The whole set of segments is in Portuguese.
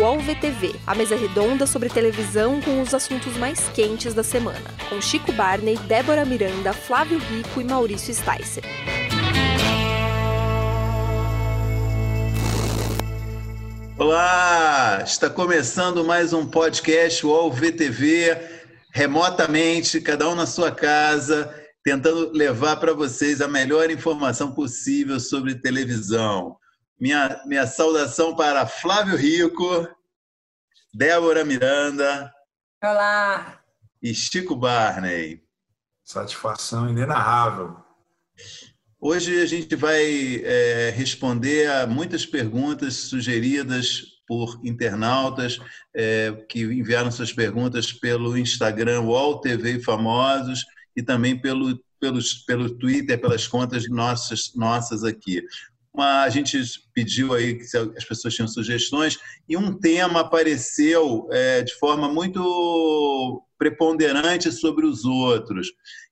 UOL VTV, a mesa redonda sobre televisão com os assuntos mais quentes da semana, com Chico Barney, Débora Miranda, Flávio Rico e Maurício Sticer. Olá! Está começando mais um podcast UOL VTV, remotamente, cada um na sua casa, tentando levar para vocês a melhor informação possível sobre televisão. Minha, minha saudação para Flávio Rico, Débora Miranda. Olá! E Chico Barney. Satisfação inenarrável. Hoje a gente vai é, responder a muitas perguntas sugeridas por internautas é, que enviaram suas perguntas pelo Instagram UOL TV Famosos e também pelo, pelos, pelo Twitter, pelas contas nossas, nossas aqui. Uma, a gente pediu aí que as pessoas tinham sugestões e um tema apareceu é, de forma muito preponderante sobre os outros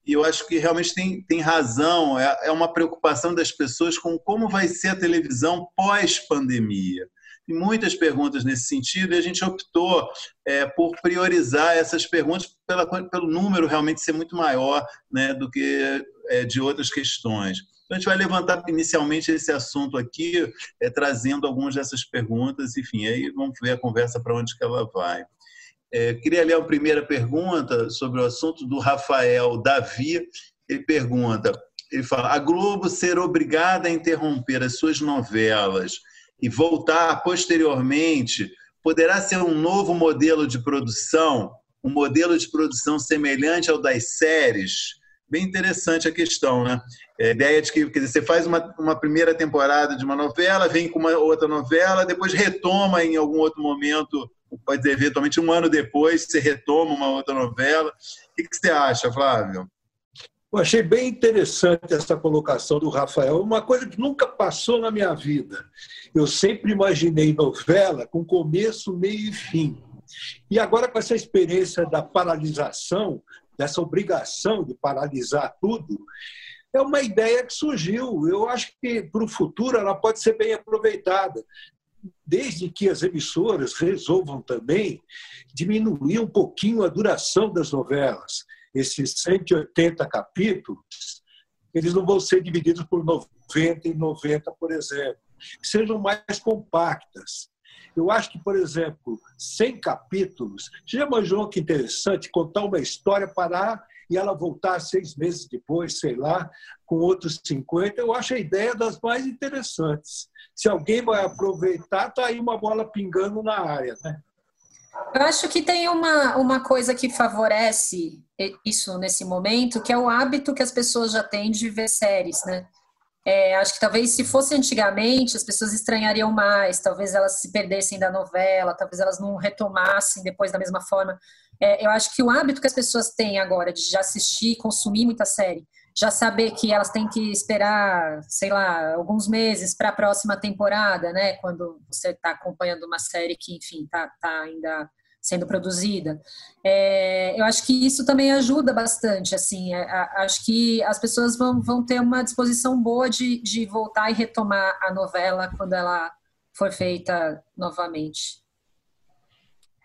e eu acho que realmente tem, tem razão, é, é uma preocupação das pessoas com como vai ser a televisão pós-pandemia. Tem muitas perguntas nesse sentido e a gente optou é, por priorizar essas perguntas pela, pelo número realmente ser muito maior né, do que é, de outras questões. Então, a gente vai levantar inicialmente esse assunto aqui, é, trazendo algumas dessas perguntas, enfim, aí vamos ver a conversa para onde que ela vai. É, queria ler a primeira pergunta sobre o assunto do Rafael Davi. Ele pergunta, ele fala, a Globo ser obrigada a interromper as suas novelas e voltar posteriormente poderá ser um novo modelo de produção, um modelo de produção semelhante ao das séries? Bem interessante a questão, né? É, a ideia de que quer dizer, você faz uma, uma primeira temporada de uma novela, vem com uma outra novela, depois retoma em algum outro momento pode ser eventualmente um ano depois você retoma uma outra novela. O que você acha, Flávio? Eu achei bem interessante essa colocação do Rafael, uma coisa que nunca passou na minha vida. Eu sempre imaginei novela com começo, meio e fim. E agora, com essa experiência da paralisação, dessa obrigação de paralisar tudo, é uma ideia que surgiu. Eu acho que para o futuro ela pode ser bem aproveitada desde que as emissoras resolvam também diminuir um pouquinho a duração das novelas. Esses 180 capítulos, eles não vão ser divididos por 90 e 90, por exemplo. Sejam mais compactas. Eu acho que, por exemplo, 100 capítulos, já imaginou que interessante contar uma história, parar e ela voltar seis meses depois, sei lá, com outros 50, eu acho a ideia das mais interessantes. Se alguém vai aproveitar, está aí uma bola pingando na área. Né? Eu acho que tem uma, uma coisa que favorece isso nesse momento, que é o hábito que as pessoas já têm de ver séries, né? É, acho que talvez se fosse antigamente, as pessoas estranhariam mais, talvez elas se perdessem da novela, talvez elas não retomassem depois da mesma forma. É, eu acho que o hábito que as pessoas têm agora de já assistir, consumir muita série, já saber que elas têm que esperar, sei lá, alguns meses para a próxima temporada, né? Quando você está acompanhando uma série que, enfim, está tá ainda sendo produzida. É, eu acho que isso também ajuda bastante, assim, é, acho que as pessoas vão, vão ter uma disposição boa de, de voltar e retomar a novela quando ela for feita novamente.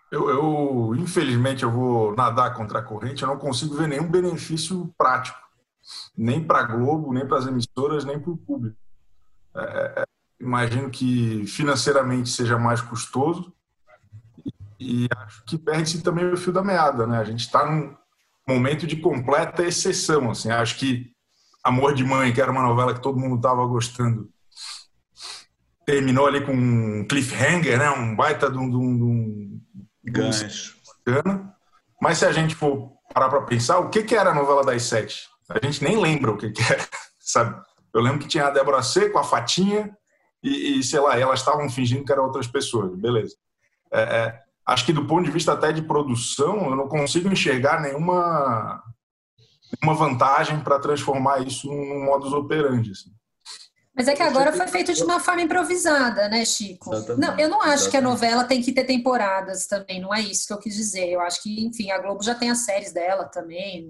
Eu, eu, infelizmente, eu vou nadar contra a corrente, eu não consigo ver nenhum benefício prático, nem para a Globo, nem para as emissoras, nem para o público. É, é, imagino que financeiramente seja mais custoso e, acho que perde-se também o fio da meada, né? A gente está num momento de completa exceção, assim. Acho que Amor de Mãe, que era uma novela que todo mundo estava gostando, terminou ali com um cliffhanger, né? Um baita de um, de um Gancho. Mas se a gente for parar para pensar, o que, que era a novela das sete? A gente nem lembra o que, que era, sabe? Eu lembro que tinha a Débora Seco, a Fatinha, e, e sei lá, elas estavam fingindo que eram outras pessoas, beleza. É, é, acho que do ponto de vista até de produção, eu não consigo enxergar nenhuma, nenhuma vantagem para transformar isso num modus operandi. Assim. Mas é que agora foi feito de uma forma improvisada, né, Chico? Não, eu não acho que a novela tem que ter temporadas também, não é isso que eu quis dizer. Eu acho que, enfim, a Globo já tem as séries dela também.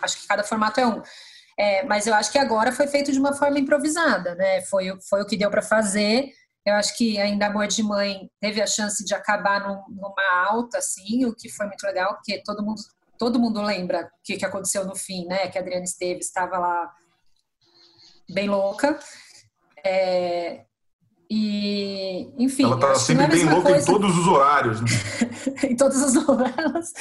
Acho que cada formato é um. É, mas eu acho que agora foi feito de uma forma improvisada, né? Foi, foi o que deu para fazer. Eu acho que ainda Amor de Mãe teve a chance de acabar num, numa alta, assim, o que foi muito legal, porque todo mundo, todo mundo lembra o que, que aconteceu no fim, né? Que a Adriana Esteves estava lá bem louca. É, e, enfim. Ela estava sempre bem louca coisa... em todos os horários. Né? em todas as novelas.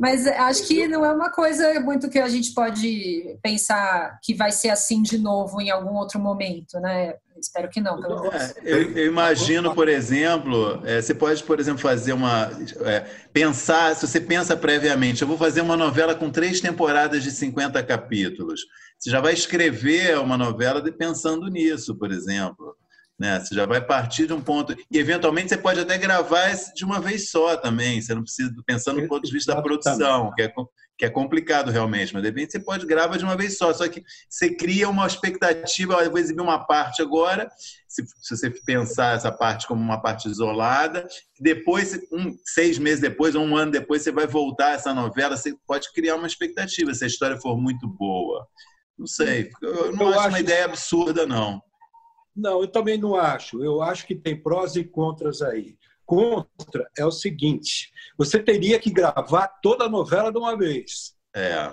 Mas acho que não é uma coisa muito que a gente pode pensar que vai ser assim de novo em algum outro momento, né? Espero que não. É, eu, eu, imagino, por exemplo, é, você pode, por exemplo, fazer uma. É, pensar, se você pensa previamente, eu vou fazer uma novela com três temporadas de 50 capítulos. Você já vai escrever uma novela pensando nisso, por exemplo. Né? Você já vai partir de um ponto. E, eventualmente, você pode até gravar de uma vez só também. Você não precisa, pensando no ponto de vista da produção, que é, que é complicado realmente. Mas, de repente, você pode gravar de uma vez só. Só que você cria uma expectativa. Eu vou exibir uma parte agora. Se, se você pensar essa parte como uma parte isolada, depois, um, seis meses depois, ou um ano depois, você vai voltar a essa novela. Você pode criar uma expectativa se a história for muito boa. Não sei. Eu não eu acho, acho uma ideia absurda, não. Não, eu também não acho. Eu acho que tem prós e contras aí. Contra é o seguinte: você teria que gravar toda a novela de uma vez. É.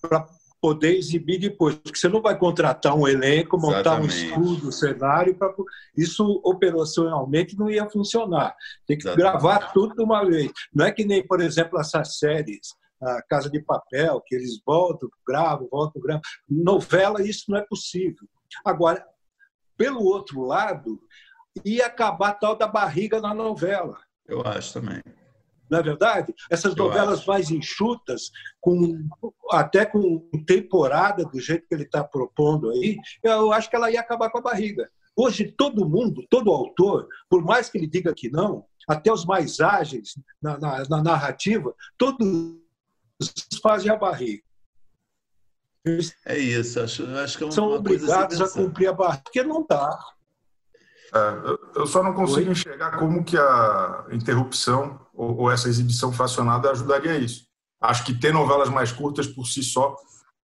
Para poder exibir depois. Porque você não vai contratar um elenco, montar Exatamente. um estudo, um cenário. Pra... Isso operacionalmente não ia funcionar. Tem que Exatamente. gravar tudo de uma vez. Não é que nem, por exemplo, essas séries. A Casa de Papel, que eles voltam, gravam, voltam, gravam. Novela, isso não é possível. Agora, pelo outro lado, ia acabar tal da barriga na novela. Eu acho também. Não é verdade? Essas Eu novelas acho. mais enxutas, com, até com temporada do jeito que ele está propondo aí, eu acho que ela ia acabar com a barriga. Hoje, todo mundo, todo autor, por mais que ele diga que não, até os mais ágeis na, na, na narrativa, todos fazem a barriga. É isso, acho, acho que é uma, são obrigados a, a cumprir a barra, porque não dá. É, eu só não consigo Oi? enxergar como que a interrupção ou, ou, essa exibição fracionada ajudaria isso. Acho que ter novelas mais curtas por si só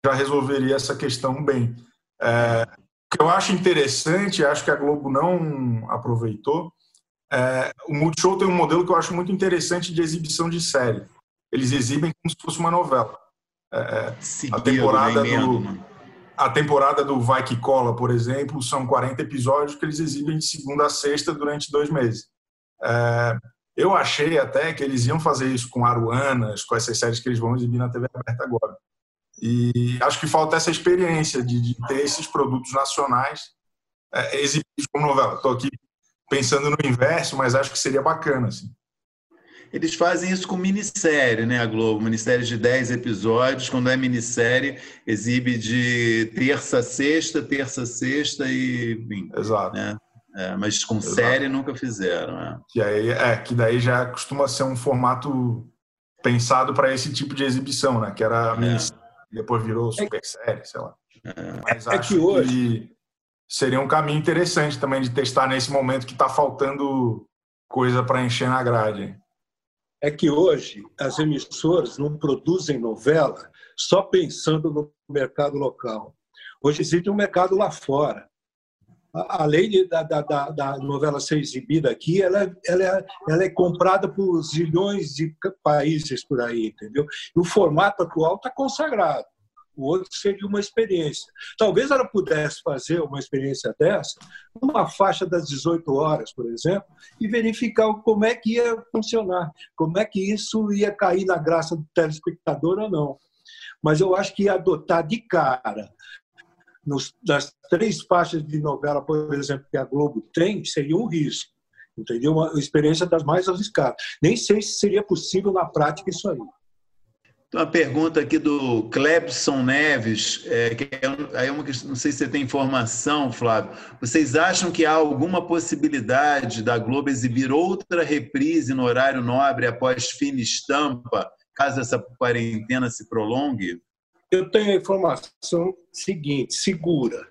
já resolveria essa questão bem. É, o que eu acho interessante, acho que a Globo não aproveitou, é, o Multishow tem um modelo que eu acho muito interessante de exibição de série. Eles exibem como se fosse uma novela. É, é a temporada do a temporada do Vai Que Cola, por exemplo, são 40 episódios que eles exibem de segunda a sexta durante dois meses. É, eu achei até que eles iam fazer isso com Aruanas, com essas séries que eles vão exibir na TV aberta agora. E acho que falta essa experiência de, de ter esses produtos nacionais é, exibidos como novela. Estou aqui pensando no inverso, mas acho que seria bacana. Assim. Eles fazem isso com minissérie, né, a Globo? Minissérie de 10 episódios. Quando é minissérie, exibe de terça a sexta, terça a sexta e. Enfim, Exato. Né? É, mas com Exato. série nunca fizeram. É. Que, aí, é, que daí já costuma ser um formato pensado para esse tipo de exibição, né? Que era é. minissérie, depois virou super série, sei lá. É. Mas é acho que, hoje... que seria um caminho interessante também de testar nesse momento que está faltando coisa para encher na grade é que hoje as emissoras não produzem novela só pensando no mercado local. Hoje existe um mercado lá fora. Além de, da, da, da, novela ser exibida aqui, ela, ela, é, ela é comprada por zilhões de países por aí, entendeu? E o formato atual está consagrado o outro seria uma experiência. Talvez ela pudesse fazer uma experiência dessa numa faixa das 18 horas, por exemplo, e verificar como é que ia funcionar, como é que isso ia cair na graça do telespectador ou não. Mas eu acho que adotar de cara nos, nas três faixas de novela, por exemplo, que a Globo tem, seria um risco. Entendeu? Uma experiência das mais arriscadas. Nem sei se seria possível na prática isso aí. Uma pergunta aqui do Clebson Neves, é, que é, aí uma não sei se você tem informação, Flávio. Vocês acham que há alguma possibilidade da Globo exibir outra reprise no horário nobre após fina estampa, caso essa quarentena se prolongue? Eu tenho a informação seguinte, segura.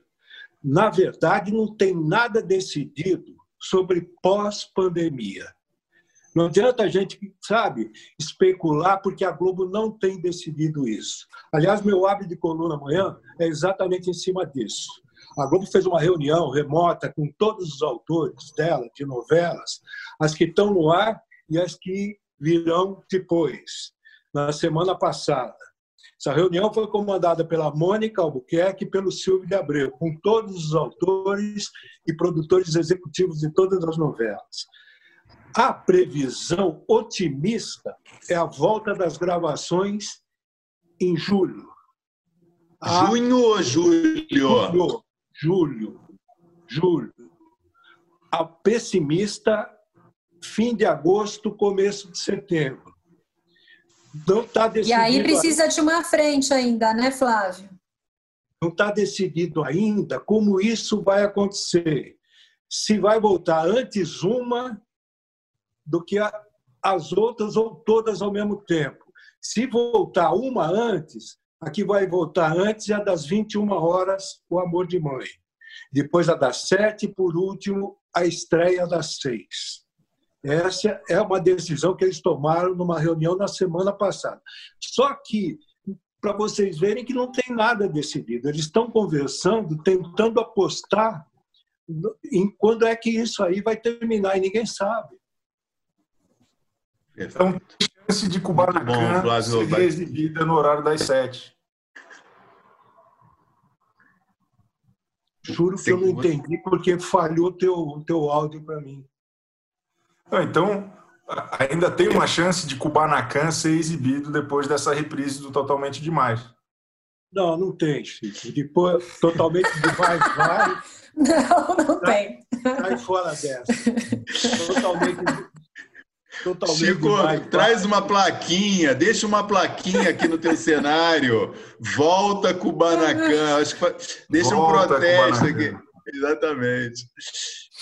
Na verdade, não tem nada decidido sobre pós-pandemia. Não adianta a gente, sabe, especular, porque a Globo não tem decidido isso. Aliás, meu hábito de coluna amanhã é exatamente em cima disso. A Globo fez uma reunião remota com todos os autores dela, de novelas, as que estão no ar e as que virão depois, na semana passada. Essa reunião foi comandada pela Mônica Albuquerque e pelo Silvio de Abreu, com todos os autores e produtores executivos de todas as novelas. A previsão otimista é a volta das gravações em julho. A... Junho ou julho? Julho, julho, julho. A pessimista, fim de agosto, começo de setembro. Não está decidido. E aí precisa ainda. de uma frente ainda, né, Flávio? Não está decidido ainda como isso vai acontecer. Se vai voltar antes uma do que as outras ou todas ao mesmo tempo. Se voltar uma antes, aqui vai voltar antes e a das 21 horas, o amor de mãe. Depois a das sete, e por último, a estreia das seis. Essa é uma decisão que eles tomaram numa reunião na semana passada. Só que, para vocês verem que não tem nada decidido, eles estão conversando, tentando apostar em quando é que isso aí vai terminar e ninguém sabe. Então, tem chance de Kubanacan ser exibida no horário das sete. Juro que eu não entendi porque falhou teu teu áudio para mim. Então, ainda tem uma chance de Kubanacan ser exibido depois dessa reprise do Totalmente Demais. Não, não tem, Chico. Depois, Totalmente Demais vai. Não, não tem. Sai fora dessa. Totalmente, totalmente Chico, demais, traz uma plaquinha, deixa uma plaquinha aqui no teu cenário. Volta Kubanacan. Acho que deixa Volta, um protesto aqui. Exatamente.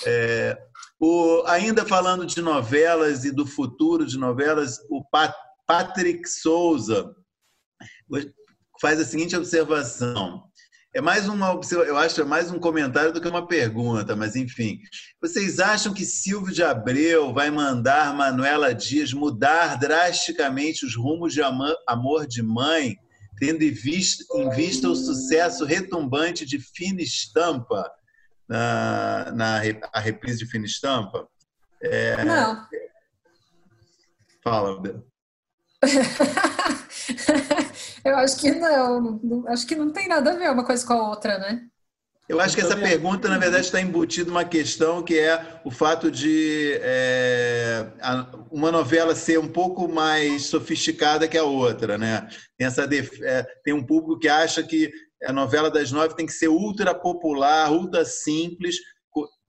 É, o, ainda falando de novelas e do futuro de novelas, o Pat, Patrick Souza faz a seguinte observação. É mais uma, eu acho, é mais um comentário do que uma pergunta, mas enfim. Vocês acham que Silvio de Abreu vai mandar Manuela Dias mudar drasticamente os rumos de amor de mãe, tendo em vista, em vista o sucesso retumbante de Fina Estampa, na, na a reprise de Fina Estampa? É... Não. Fala, Bel. Eu acho que não, acho que não tem nada a ver uma coisa com a outra, né? Eu acho que essa pergunta, na verdade, está embutida uma questão que é o fato de é, uma novela ser um pouco mais sofisticada que a outra, né? Tem, essa, é, tem um público que acha que a novela das nove tem que ser ultra popular, ultra simples,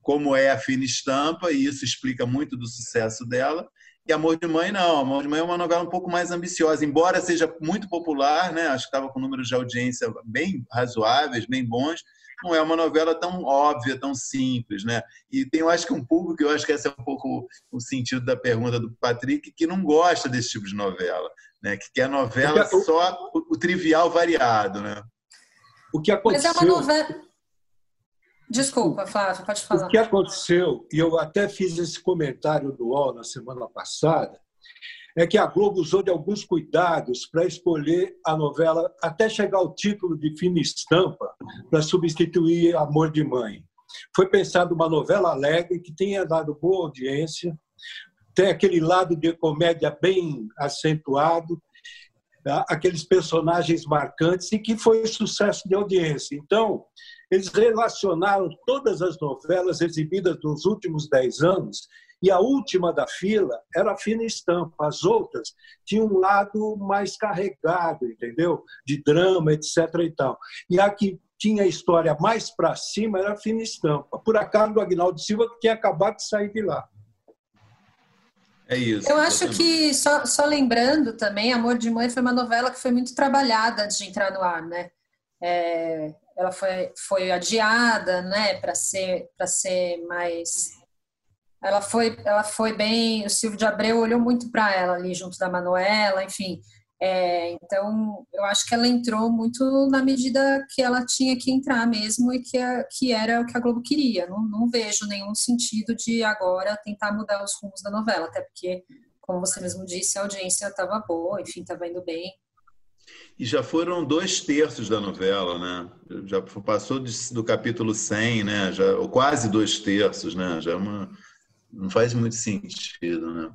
como é a Fina Estampa, e isso explica muito do sucesso dela. E Amor de Mãe não, Amor de Mãe é uma novela um pouco mais ambiciosa, embora seja muito popular, né? Acho que estava com números de audiência bem razoáveis, bem bons. Não é uma novela tão óbvia, tão simples, né? E tem, eu acho que um público, eu acho que esse é um pouco o sentido da pergunta do Patrick, que não gosta desse tipo de novela, né? Que quer novela só o, o trivial variado, né? O que aconteceu? Mas é uma novela. Desculpa, Flávio, pode falar. O que aconteceu, e eu até fiz esse comentário no UOL na semana passada, é que a Globo usou de alguns cuidados para escolher a novela até chegar ao título de fina estampa para substituir Amor de Mãe. Foi pensado uma novela alegre que tenha dado boa audiência, tem aquele lado de comédia bem acentuado, aqueles personagens marcantes e que foi sucesso de audiência. Então, eles relacionaram todas as novelas exibidas nos últimos dez anos e a última da fila era a fina estampa. As outras tinham um lado mais carregado, entendeu? De drama, etc. E, tal. e a que tinha a história mais para cima era a fina estampa. Por acaso, do Agnaldo Silva, que tinha acabado de sair de lá. É isso. Eu acho que, só, só lembrando também, Amor de Mãe foi uma novela que foi muito trabalhada antes de entrar no ar, né? É, ela foi, foi adiada, né, para ser para ser mais ela foi ela foi bem o Silvio de Abreu olhou muito para ela ali junto da Manuela enfim. É, então eu acho que ela entrou muito na medida que ela tinha que entrar mesmo e que, que era o que a Globo queria. Não, não vejo nenhum sentido de agora tentar mudar os rumos da novela até porque como você mesmo disse a audiência estava boa enfim estava indo bem E já foram dois terços da novela, né? Já passou do capítulo 100, né? Já, ou quase dois terços, né? Já é uma, não faz muito sentido, né?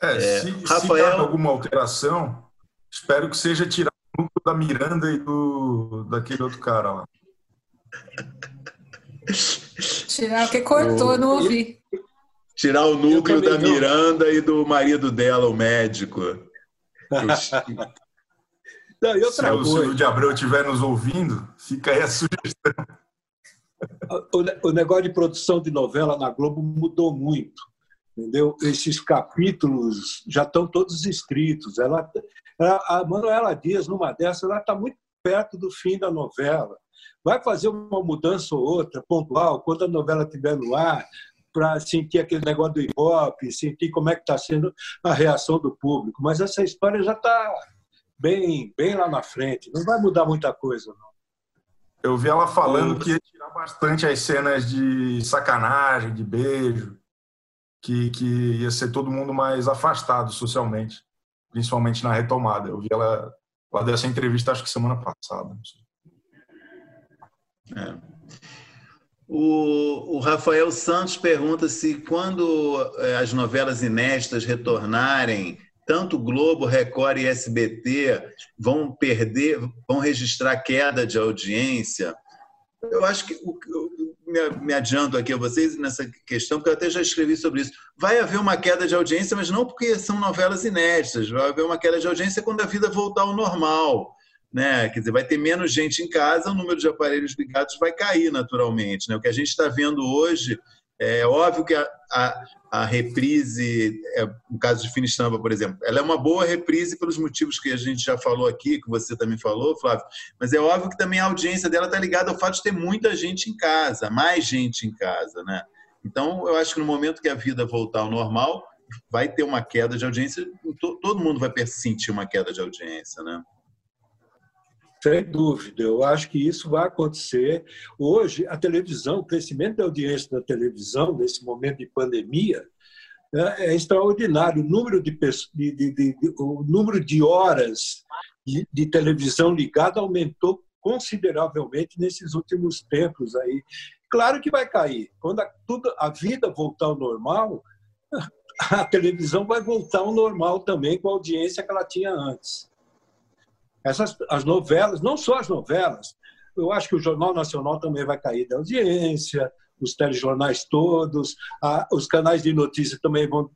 É, é se, Rafael... se alguma alteração, espero que seja tirar o núcleo da Miranda e do daquele outro cara lá. Tirar o que cortou, o... não ouvi. Tirar o núcleo da Miranda não. e do marido dela, o médico. Não, e outra Se coisa. o Silvio de Abreu estiver nos ouvindo, fica aí a sugestão. O, o negócio de produção de novela na Globo mudou muito. Entendeu? Esses capítulos já estão todos escritos. Ela, a Manuela Dias, numa dessas, ela está muito perto do fim da novela. Vai fazer uma mudança ou outra, pontual, quando a novela estiver no ar, para sentir aquele negócio do hip-hop, sentir como é que está sendo a reação do público. Mas essa história já está bem, bem lá na frente. Não vai mudar muita coisa, não. Eu vi ela falando que ia tirar bastante as cenas de sacanagem, de beijo, que, que ia ser todo mundo mais afastado socialmente, principalmente na retomada. Eu vi ela, ela deu essa entrevista, acho que semana passada. É. O, o, Rafael Santos pergunta se quando é, as novelas inéditas retornarem, tanto Globo, Record e SBT vão perder, vão registrar queda de audiência. Eu acho que me adianto aqui a vocês nessa questão, porque eu até já escrevi sobre isso. Vai haver uma queda de audiência, mas não porque são novelas inéditas. Vai haver uma queda de audiência quando a vida voltar ao normal. Né? Quer dizer, vai ter menos gente em casa, o número de aparelhos ligados vai cair naturalmente. Né? O que a gente está vendo hoje é óbvio que a, a, a reprise, é, no caso de Finistampa, por exemplo, ela é uma boa reprise pelos motivos que a gente já falou aqui, que você também falou, Flávio, mas é óbvio que também a audiência dela está ligada ao fato de ter muita gente em casa, mais gente em casa, né? Então, eu acho que no momento que a vida voltar ao normal, vai ter uma queda de audiência, todo mundo vai sentir uma queda de audiência, né? Sem dúvida, eu acho que isso vai acontecer. Hoje, a televisão, o crescimento da audiência da televisão, nesse momento de pandemia, é, é extraordinário. O número de, de, de, de o número de horas de, de, televisão ligada aumentou consideravelmente nesses últimos tempos. aí. Claro que vai cair. Quando a, tudo, a vida voltar ao normal, a televisão vai voltar ao normal também com a audiência que ela tinha antes. Essas, as novelas, não só as novelas, eu acho que o Jornal Nacional também vai cair da audiência, os telejornais todos, a, os canais de notícia também vão,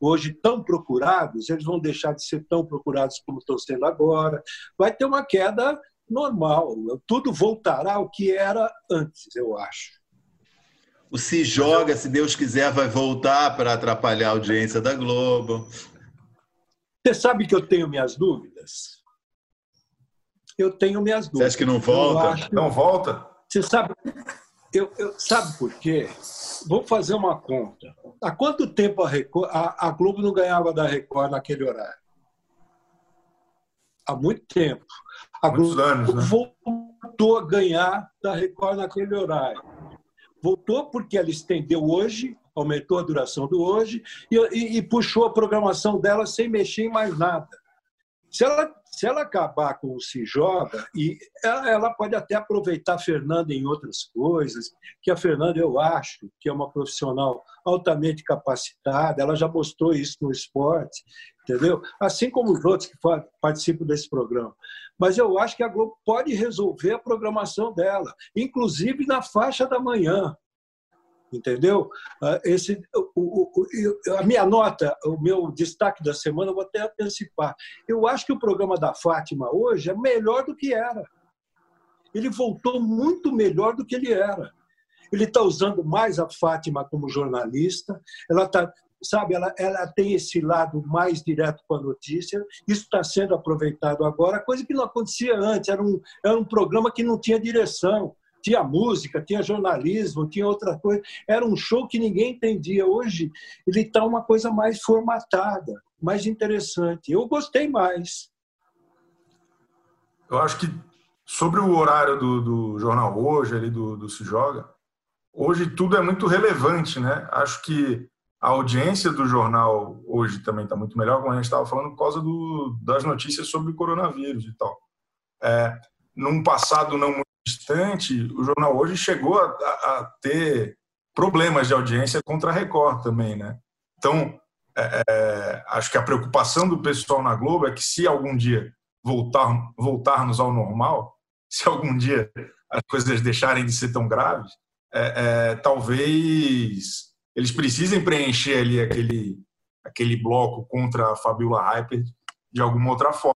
hoje tão procurados, eles vão deixar de ser tão procurados como estão sendo agora. Vai ter uma queda normal, tudo voltará ao que era antes, eu acho. O Se Joga, se Deus quiser, vai voltar para atrapalhar a audiência da Globo. Você sabe que eu tenho minhas dúvidas? Eu tenho minhas dúvidas. Você acha que não volta? Acho... Não volta? Você sabe, eu, eu, sabe por quê? Vou fazer uma conta. Há quanto tempo a, Record, a, a Globo não ganhava da Record naquele horário? Há muito tempo. A Muitos Globo anos, né? voltou a ganhar da Record naquele horário. Voltou porque ela estendeu hoje, aumentou a duração do hoje e, e, e puxou a programação dela sem mexer em mais nada. Se ela se ela acabar com o se joga, e ela, ela, pode até aproveitar a Fernanda em outras coisas, que a Fernanda eu acho que é uma profissional altamente capacitada, ela já mostrou isso no esporte, entendeu? Assim como os outros que participam desse programa. Mas eu acho que a Globo pode resolver a programação dela, inclusive na faixa da manhã entendeu? Ah, esse, o, o, a minha nota, o meu destaque da semana, vou até antecipar. Eu acho que o programa da Fátima hoje é melhor do que era. Ele voltou muito melhor do que ele era. Ele está usando mais a Fátima como jornalista, ela está sabe, ela, ela tem esse lado mais direto com a notícia. Isso está sendo aproveitado agora, coisa que não acontecia antes. Era um, era um programa que não tinha direção tinha música, tinha jornalismo, tinha outra coisa. Era um show que ninguém entendia. Hoje ele está uma coisa mais formatada, mais interessante. Eu gostei mais. Eu acho que sobre o horário do, do jornal hoje, ali do, do Se Joga, hoje tudo é muito relevante, né? Acho que a audiência do jornal hoje também está muito melhor, como a gente estava falando, por causa do, das notícias sobre o coronavírus e tal. É, num passado não distante, o jornal hoje chegou a, a, a ter problemas de audiência contra a Record também, né? Então, é, é, acho que a preocupação do pessoal na Globo é que se algum dia voltar, voltarmos ao normal, se algum dia as coisas deixarem de ser tão graves, é, é, talvez eles precisem preencher ali aquele, aquele bloco contra a Fabiola Hyper de alguma outra forma.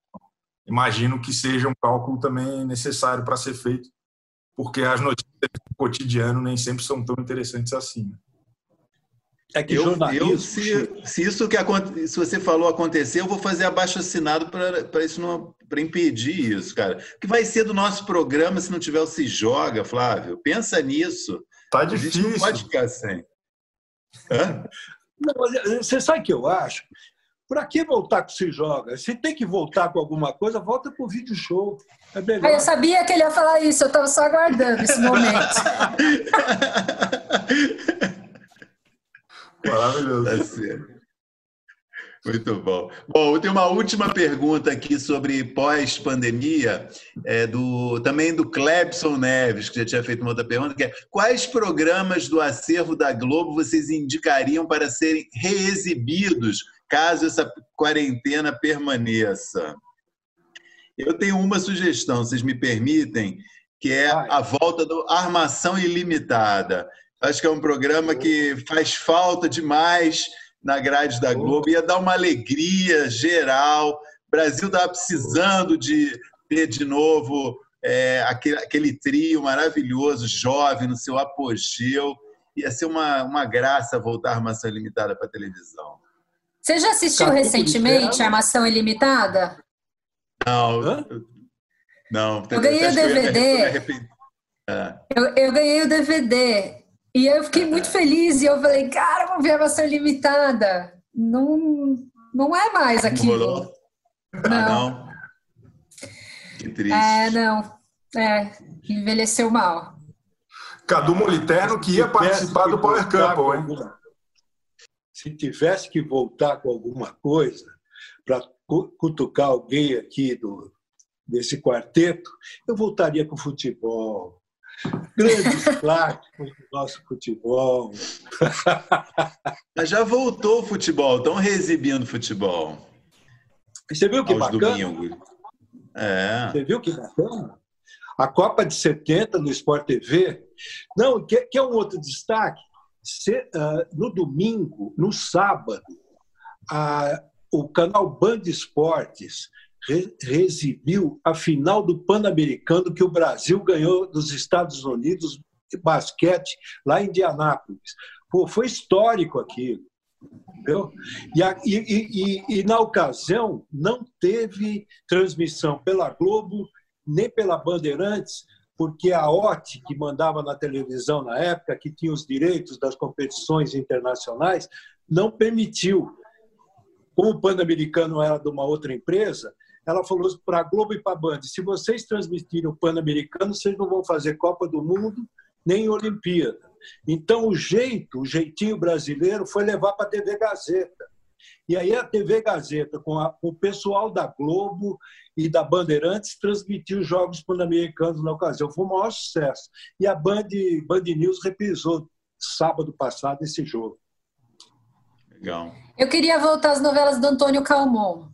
Imagino que seja um cálculo também necessário para ser feito, porque as notícias do cotidiano nem sempre são tão interessantes assim. Né? É que eu, eu se, se, isso que se você falou acontecer, eu vou fazer abaixo assinado para isso não para impedir isso, cara. O que vai ser do nosso programa se não tiver o Se Joga, Flávio? Pensa nisso. Tá difícil. A gente não pode ficar sem. Hã? Não, você sabe o que eu acho? Para que voltar com Se Joga? Se tem que voltar com alguma coisa, volta para o vídeo show. É melhor. Ah, eu sabia que ele ia falar isso, eu estava só aguardando esse momento. Maravilhoso. Tá. Muito bom. Bom, eu tenho uma última pergunta aqui sobre pós-pandemia, é do, também do Clebson Neves, que já tinha feito uma outra pergunta, que é quais programas do acervo da Globo vocês indicariam para serem reexibidos caso essa quarentena permaneça? Eu tenho uma sugestão, vocês me permitem, que é a volta do Armação Ilimitada. Acho que é um programa que faz falta demais na grade da Globo. Ia dar uma alegria geral. O Brasil estava precisando de ter de novo é, aquele, aquele trio maravilhoso, jovem, no seu apogeu. Ia ser uma, uma graça voltar a Armação Ilimitada para a televisão. Você já assistiu recentemente a Armação Ilimitada? Não. Hã? Não. Eu ganhei o DVD. Eu, eu, eu ganhei o DVD e eu fiquei muito feliz e eu falei, cara, vou ver a maçã limitada. Não, não é mais aquilo. Não. Ah, não. Que triste. É, não. É, envelheceu mal. Cadu Moliterno que ia participar do Power Couple, hein? Se tivesse que voltar com alguma coisa para cutucar alguém aqui do, desse quarteto, eu voltaria com futebol, Grandes clássicos do nosso futebol. Mas já voltou o futebol, estão reexibindo futebol. Você viu que Aos bacana? Domingos. É. Você viu que bacana? A Copa de 70 no Sport TV. Não, que, que é um outro destaque. Se, uh, no domingo, no sábado, a, o canal Band Esportes reexibiu a final do Pan-Americano que o Brasil ganhou dos Estados Unidos de basquete lá em Indianápolis. Pô, foi histórico aquilo. Entendeu? E, e, e, e, na ocasião não teve transmissão pela Globo nem pela Bandeirantes, porque a OT, que mandava na televisão na época, que tinha os direitos das competições internacionais, não permitiu. Como o Pan-Americano era de uma outra empresa, ela falou para a Globo e para a Band: se vocês transmitirem o Pan-Americano, vocês não vão fazer Copa do Mundo nem Olimpíada. Então, o jeito, o jeitinho brasileiro foi levar para a TV Gazeta. E aí a TV Gazeta, com, a, com o pessoal da Globo e da Bandeirantes, transmitiu os Jogos Pan-Americanos na ocasião. Foi um maior sucesso. E a Band, Band News reprisou sábado passado esse jogo. Legal. Eu queria voltar às novelas do Antônio Calmon.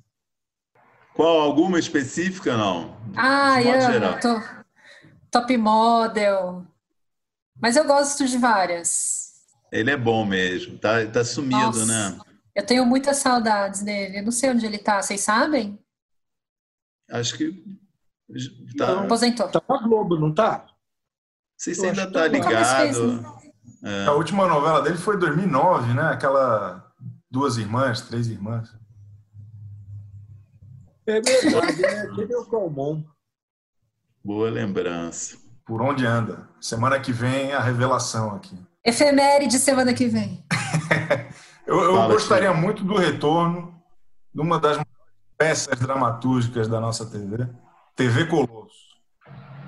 Qual? Alguma específica, não? Ah, eu tô, top model. Mas eu gosto de várias. Ele é bom mesmo. Tá, tá sumido, Nossa, né? Eu tenho muitas saudades dele. Eu não sei onde ele tá. Vocês sabem? Acho que tá. Não, aposentou. Tá na Globo, não tá? Não sei se ainda tá ligado. É. A última novela dele foi 2009, né? Aquela Duas Irmãs, Três Irmãs. É verdade, né? Aquele é o Calmon. Boa lembrança. Por onde anda? Semana que vem a revelação aqui. Efeméride semana que vem. eu, eu gostaria muito do retorno de uma das peças dramatúrgicas da nossa TV, TV Colosso.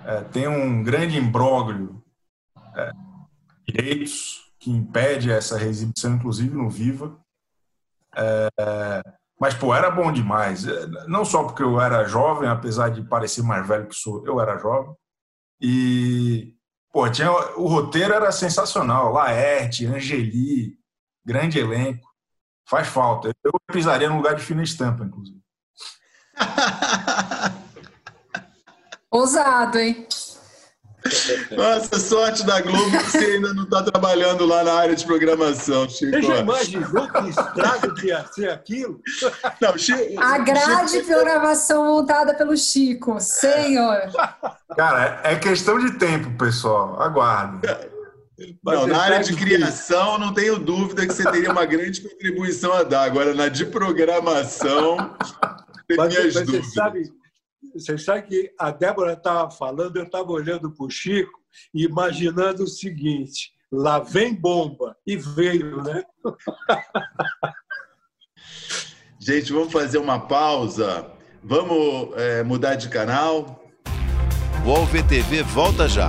É, tem um grande imbróglio, é, direitos que impede essa reexibição, inclusive no Viva. É, mas, pô, era bom demais. É, não só porque eu era jovem, apesar de parecer mais velho que sou, eu era jovem. E, pô, tinha, o roteiro era sensacional. Laerte, Angeli, grande elenco. Faz falta. Eu pisaria no lugar de fina estampa, inclusive. Ousado, hein? Nossa, sorte da Globo que você ainda não está trabalhando lá na área de programação, Chico. Você já imaginou que estrago que ia ser aquilo? Não, Chico, A grade Chico... de programação montada pelo Chico, senhor. Cara, é questão de tempo, pessoal. Aguardo. Não, na área de criação, não tenho dúvida que você teria uma grande contribuição a dar. Agora, na de programação, tem mas, minhas mas dúvidas. Você sabe, você sabe que a Débora estava falando, eu estava olhando para o Chico e imaginando o seguinte: lá vem bomba. E veio, né? Gente, vamos fazer uma pausa. Vamos é, mudar de canal. O UOL VTV volta já.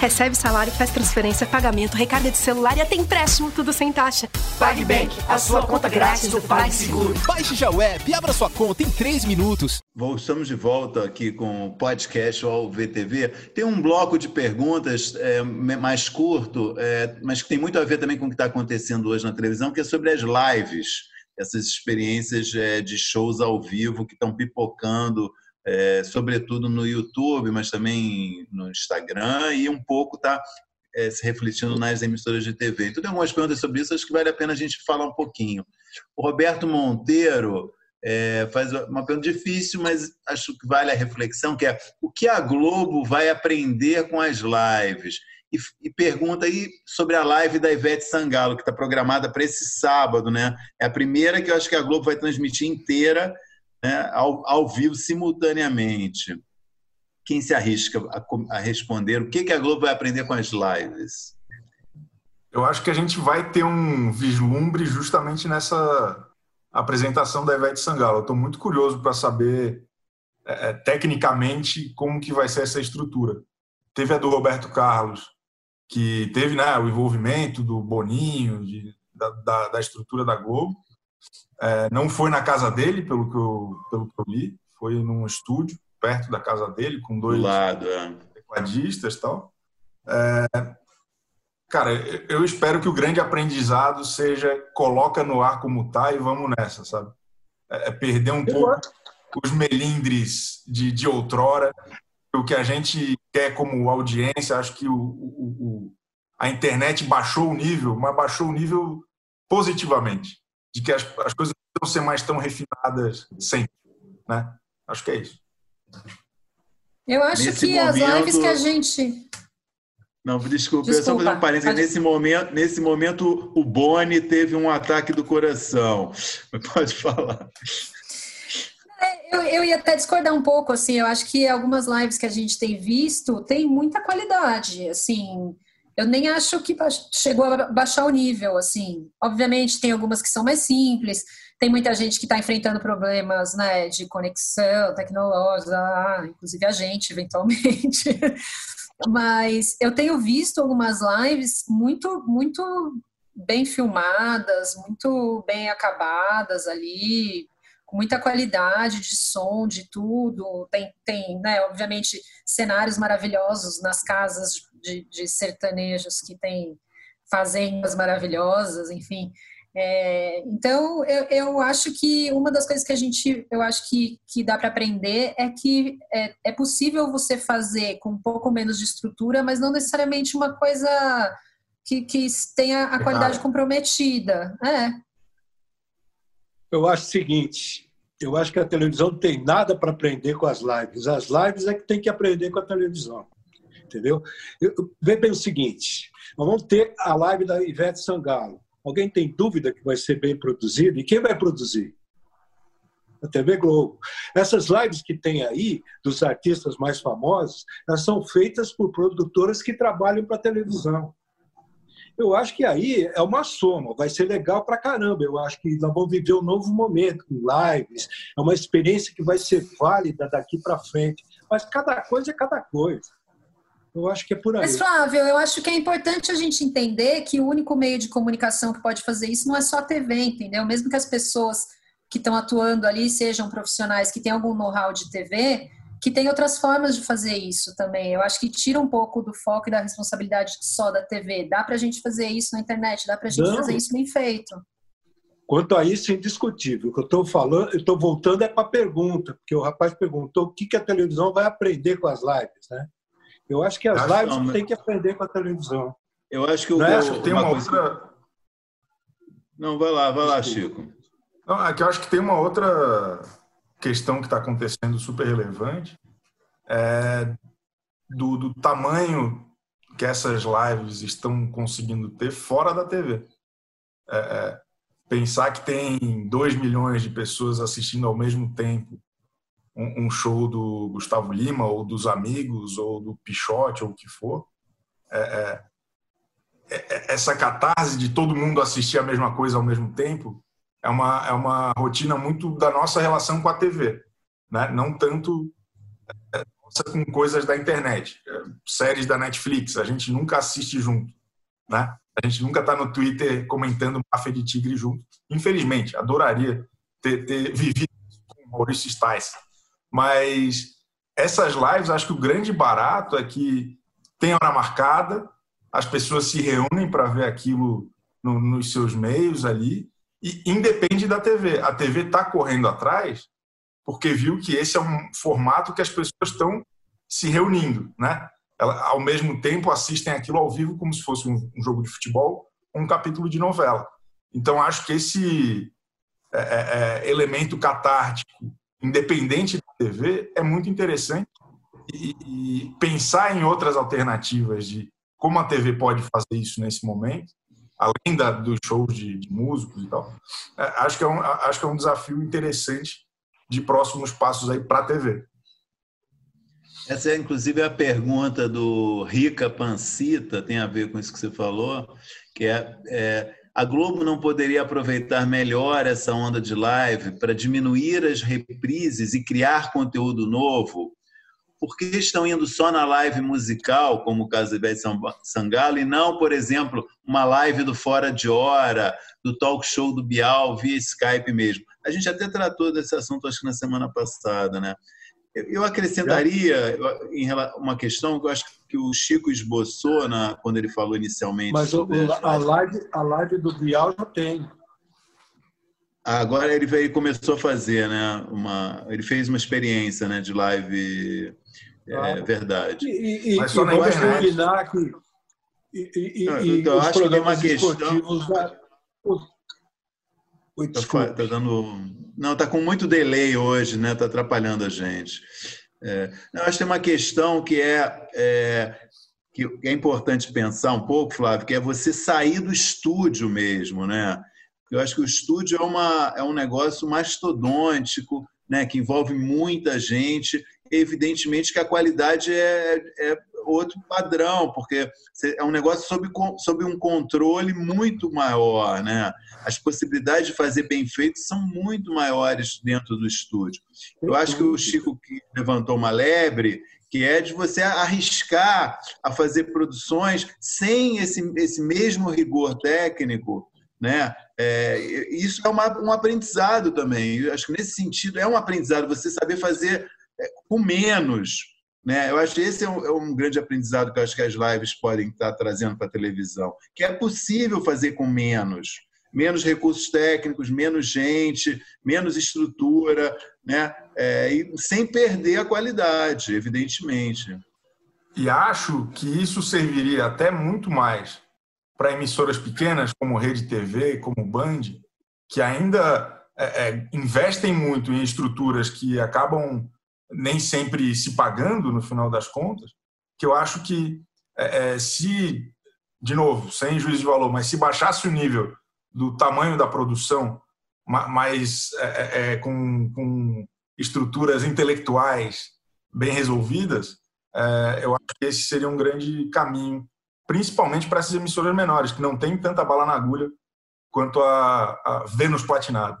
Recebe salário, faz transferência, pagamento, recarga de celular e até empréstimo, tudo sem taxa. PagBank, a sua conta grátis do PagSeguro. Baixe já o app e abra sua conta em 3 minutos. Estamos de volta aqui com o podcast ao VTV. Tem um bloco de perguntas é, mais curto, é, mas que tem muito a ver também com o que está acontecendo hoje na televisão, que é sobre as lives, essas experiências é, de shows ao vivo que estão pipocando é, sobretudo no YouTube, mas também no Instagram, e um pouco está é, se refletindo nas emissoras de TV. Então, tem algumas perguntas sobre isso, acho que vale a pena a gente falar um pouquinho. O Roberto Monteiro é, faz uma pergunta difícil, mas acho que vale a reflexão, que é o que a Globo vai aprender com as lives? E, e pergunta aí sobre a live da Ivete Sangalo, que está programada para esse sábado, né? É a primeira que eu acho que a Globo vai transmitir inteira, né, ao, ao vivo simultaneamente. Quem se arrisca a, a responder? O que, que a Globo vai aprender com as lives? Eu acho que a gente vai ter um vislumbre justamente nessa apresentação da Ivete Sangalo. Estou muito curioso para saber é, é, tecnicamente como que vai ser essa estrutura. Teve a do Roberto Carlos, que teve né, o envolvimento do Boninho, de, da, da, da, estrutura da Globo. É, não foi na casa dele, pelo que, eu, pelo que eu li, foi num estúdio perto da casa dele, com dois lado, é. tecladistas e tal. É, cara, eu espero que o grande aprendizado seja coloca no ar como tá e vamos nessa, sabe? É, é perder um pouco os melindres de, de outrora. O que a gente quer como audiência, acho que o, o, o, a internet baixou o nível, mas baixou o nível positivamente de que as, as coisas não ser mais tão refinadas sempre, né? Acho que é isso. Eu acho Nesse que momento... as lives que a gente não, desculpa, desculpa. eu só fazer um parênteses. Nesse momento, nesse momento, o Boni teve um ataque do coração. Pode falar. É, eu, eu ia até discordar um pouco, assim, eu acho que algumas lives que a gente tem visto tem muita qualidade, assim, eu nem acho que chegou a baixar o nível, assim. Obviamente tem algumas que são mais simples, tem muita gente que está enfrentando problemas né, de conexão tecnológica, inclusive a gente, eventualmente. Mas eu tenho visto algumas lives muito, muito bem filmadas, muito bem acabadas ali, com muita qualidade de som, de tudo. Tem, tem né, obviamente, cenários maravilhosos nas casas de, de sertanejos que tem fazendas maravilhosas, enfim. É, então, eu, eu acho que uma das coisas que a gente, eu acho que, que dá para aprender é que é, é possível você fazer com um pouco menos de estrutura, mas não necessariamente uma coisa que, que tenha a qualidade comprometida. É, eu acho o seguinte: eu acho que a televisão não tem nada para aprender com as lives. As lives é que tem que aprender com a televisão. Entendeu? Vê bem o seguinte: nós vamos ter a live da Ivete Sangalo. Alguém tem dúvida que vai ser bem produzida? E quem vai produzir? A TV Globo. Essas lives que tem aí, dos artistas mais famosos, elas são feitas por produtoras que trabalham para televisão. Eu acho que aí é uma soma, vai ser legal para caramba. Eu acho que nós vamos viver um novo momento com lives, é uma experiência que vai ser válida daqui para frente. Mas cada coisa é cada coisa. Eu acho que é por aí. Mas, Flávio, eu acho que é importante a gente entender que o único meio de comunicação que pode fazer isso não é só a TV, entendeu? Mesmo que as pessoas que estão atuando ali sejam profissionais que têm algum know-how de TV, que tem outras formas de fazer isso também. Eu acho que tira um pouco do foco e da responsabilidade só da TV. Dá para a gente fazer isso na internet, dá para a gente não. fazer isso bem feito. Quanto a isso, é indiscutível. O que eu estou falando, eu estou voltando é para a pergunta, porque o rapaz perguntou o que, que a televisão vai aprender com as lives, né? Eu acho que as acho lives não, têm que aprender com a televisão. Eu acho que o. Não é? acho que tem uma, uma outra. Não, vai lá, vai lá, Chico. Não, é que eu acho que tem uma outra questão que está acontecendo super relevante é do, do tamanho que essas lives estão conseguindo ter fora da TV. É, é, pensar que tem 2 milhões de pessoas assistindo ao mesmo tempo um, um, show do Gustavo Lima ou dos Amigos ou do Pichote ou o que for, é, é, é, essa catarse de todo mundo assistir a mesma coisa ao mesmo tempo é uma, é uma rotina muito da nossa relação com a TV, né? não tanto é, com coisas da internet, é, séries da Netflix, a gente nunca assiste junto, né? A gente nunca está no Twitter comentando Mafia de Tigre junto. Infelizmente, adoraria ter, ter vivido com Maurício Stice. Mas essas lives, acho que o grande barato é que tem hora marcada, as pessoas se reúnem para ver aquilo no, nos seus meios ali, e independe da TV. A TV está correndo atrás porque viu que esse é um formato que as pessoas estão se reunindo, né? Ela, ao mesmo tempo assistem aquilo ao vivo como se fosse um, um jogo de futebol, um capítulo de novela. Então acho que esse é, é, é elemento catártico independente da TV é muito interessante e, e, pensar em outras alternativas de como a TV pode fazer isso nesse momento, além da, dos shows de, de músicos e tal, é, acho, que é um, acho que é um desafio interessante de próximos passos aí para a TV. Essa é, inclusive, a pergunta do Rica Pancita, tem a ver com isso que você falou, que é, é a Globo não poderia aproveitar melhor essa onda de live para diminuir as reprises e criar conteúdo novo? Por que estão indo só na live musical, como o caso Ivete Sangalo, e não, por exemplo, uma live do Fora de Hora, do talk show do Bial, via Skype mesmo? A gente até tratou desse assunto, acho que na semana passada, né? Eu acrescentaria uma questão que eu acho que o Chico esboçou na, quando ele falou inicialmente. Mas o, a, live, a live do Bial já tem. Agora ele, veio, começou a fazer, né? Uma, ele fez uma experiência né, de live. É ah, verdade. E, e, Mas só e na internet. Que, e, e, e, eu acho que tem uma questão. Da, Oi, tá, tá, dando. Não, tá com muito delay hoje, né? Tá atrapalhando a gente. É, eu acho que tem uma questão que é, é, que é importante pensar um pouco, Flávio, que é você sair do estúdio mesmo, né? Eu acho que o estúdio é, uma, é um negócio mastodôntico, né? Que envolve muita gente. Evidentemente que a qualidade é, é outro padrão, porque é um negócio sob, sob um controle muito maior, né? As possibilidades de fazer bem feito são muito maiores dentro do estúdio. Eu acho que o Chico levantou uma lebre que é de você arriscar a fazer produções sem esse, esse mesmo rigor técnico, né? É, isso é uma, um aprendizado também. Eu acho que nesse sentido é um aprendizado você saber fazer é, com menos, né? Eu acho que esse é um, é um, grande aprendizado que eu acho que as lives podem estar trazendo para a televisão, que é possível fazer com menos, menos recursos técnicos, menos gente, menos estrutura, né? É, e sem perder a qualidade, evidentemente. E acho que isso serviria até muito mais para emissoras pequenas como Rede TV, como Band, que ainda é, é, investem muito em estruturas que acabam nem sempre se pagando no final das contas, que eu acho que é, é, se, de novo, sem juízo de valor, mas se baixasse o nível do tamanho da produção, mas é, é, é, com, com, estruturas intelectuais bem resolvidas, é, eu acho que esse seria um grande caminho principalmente para essas emissoras menores, que não tem tanta bala na agulha quanto a, a Vênus Platinado.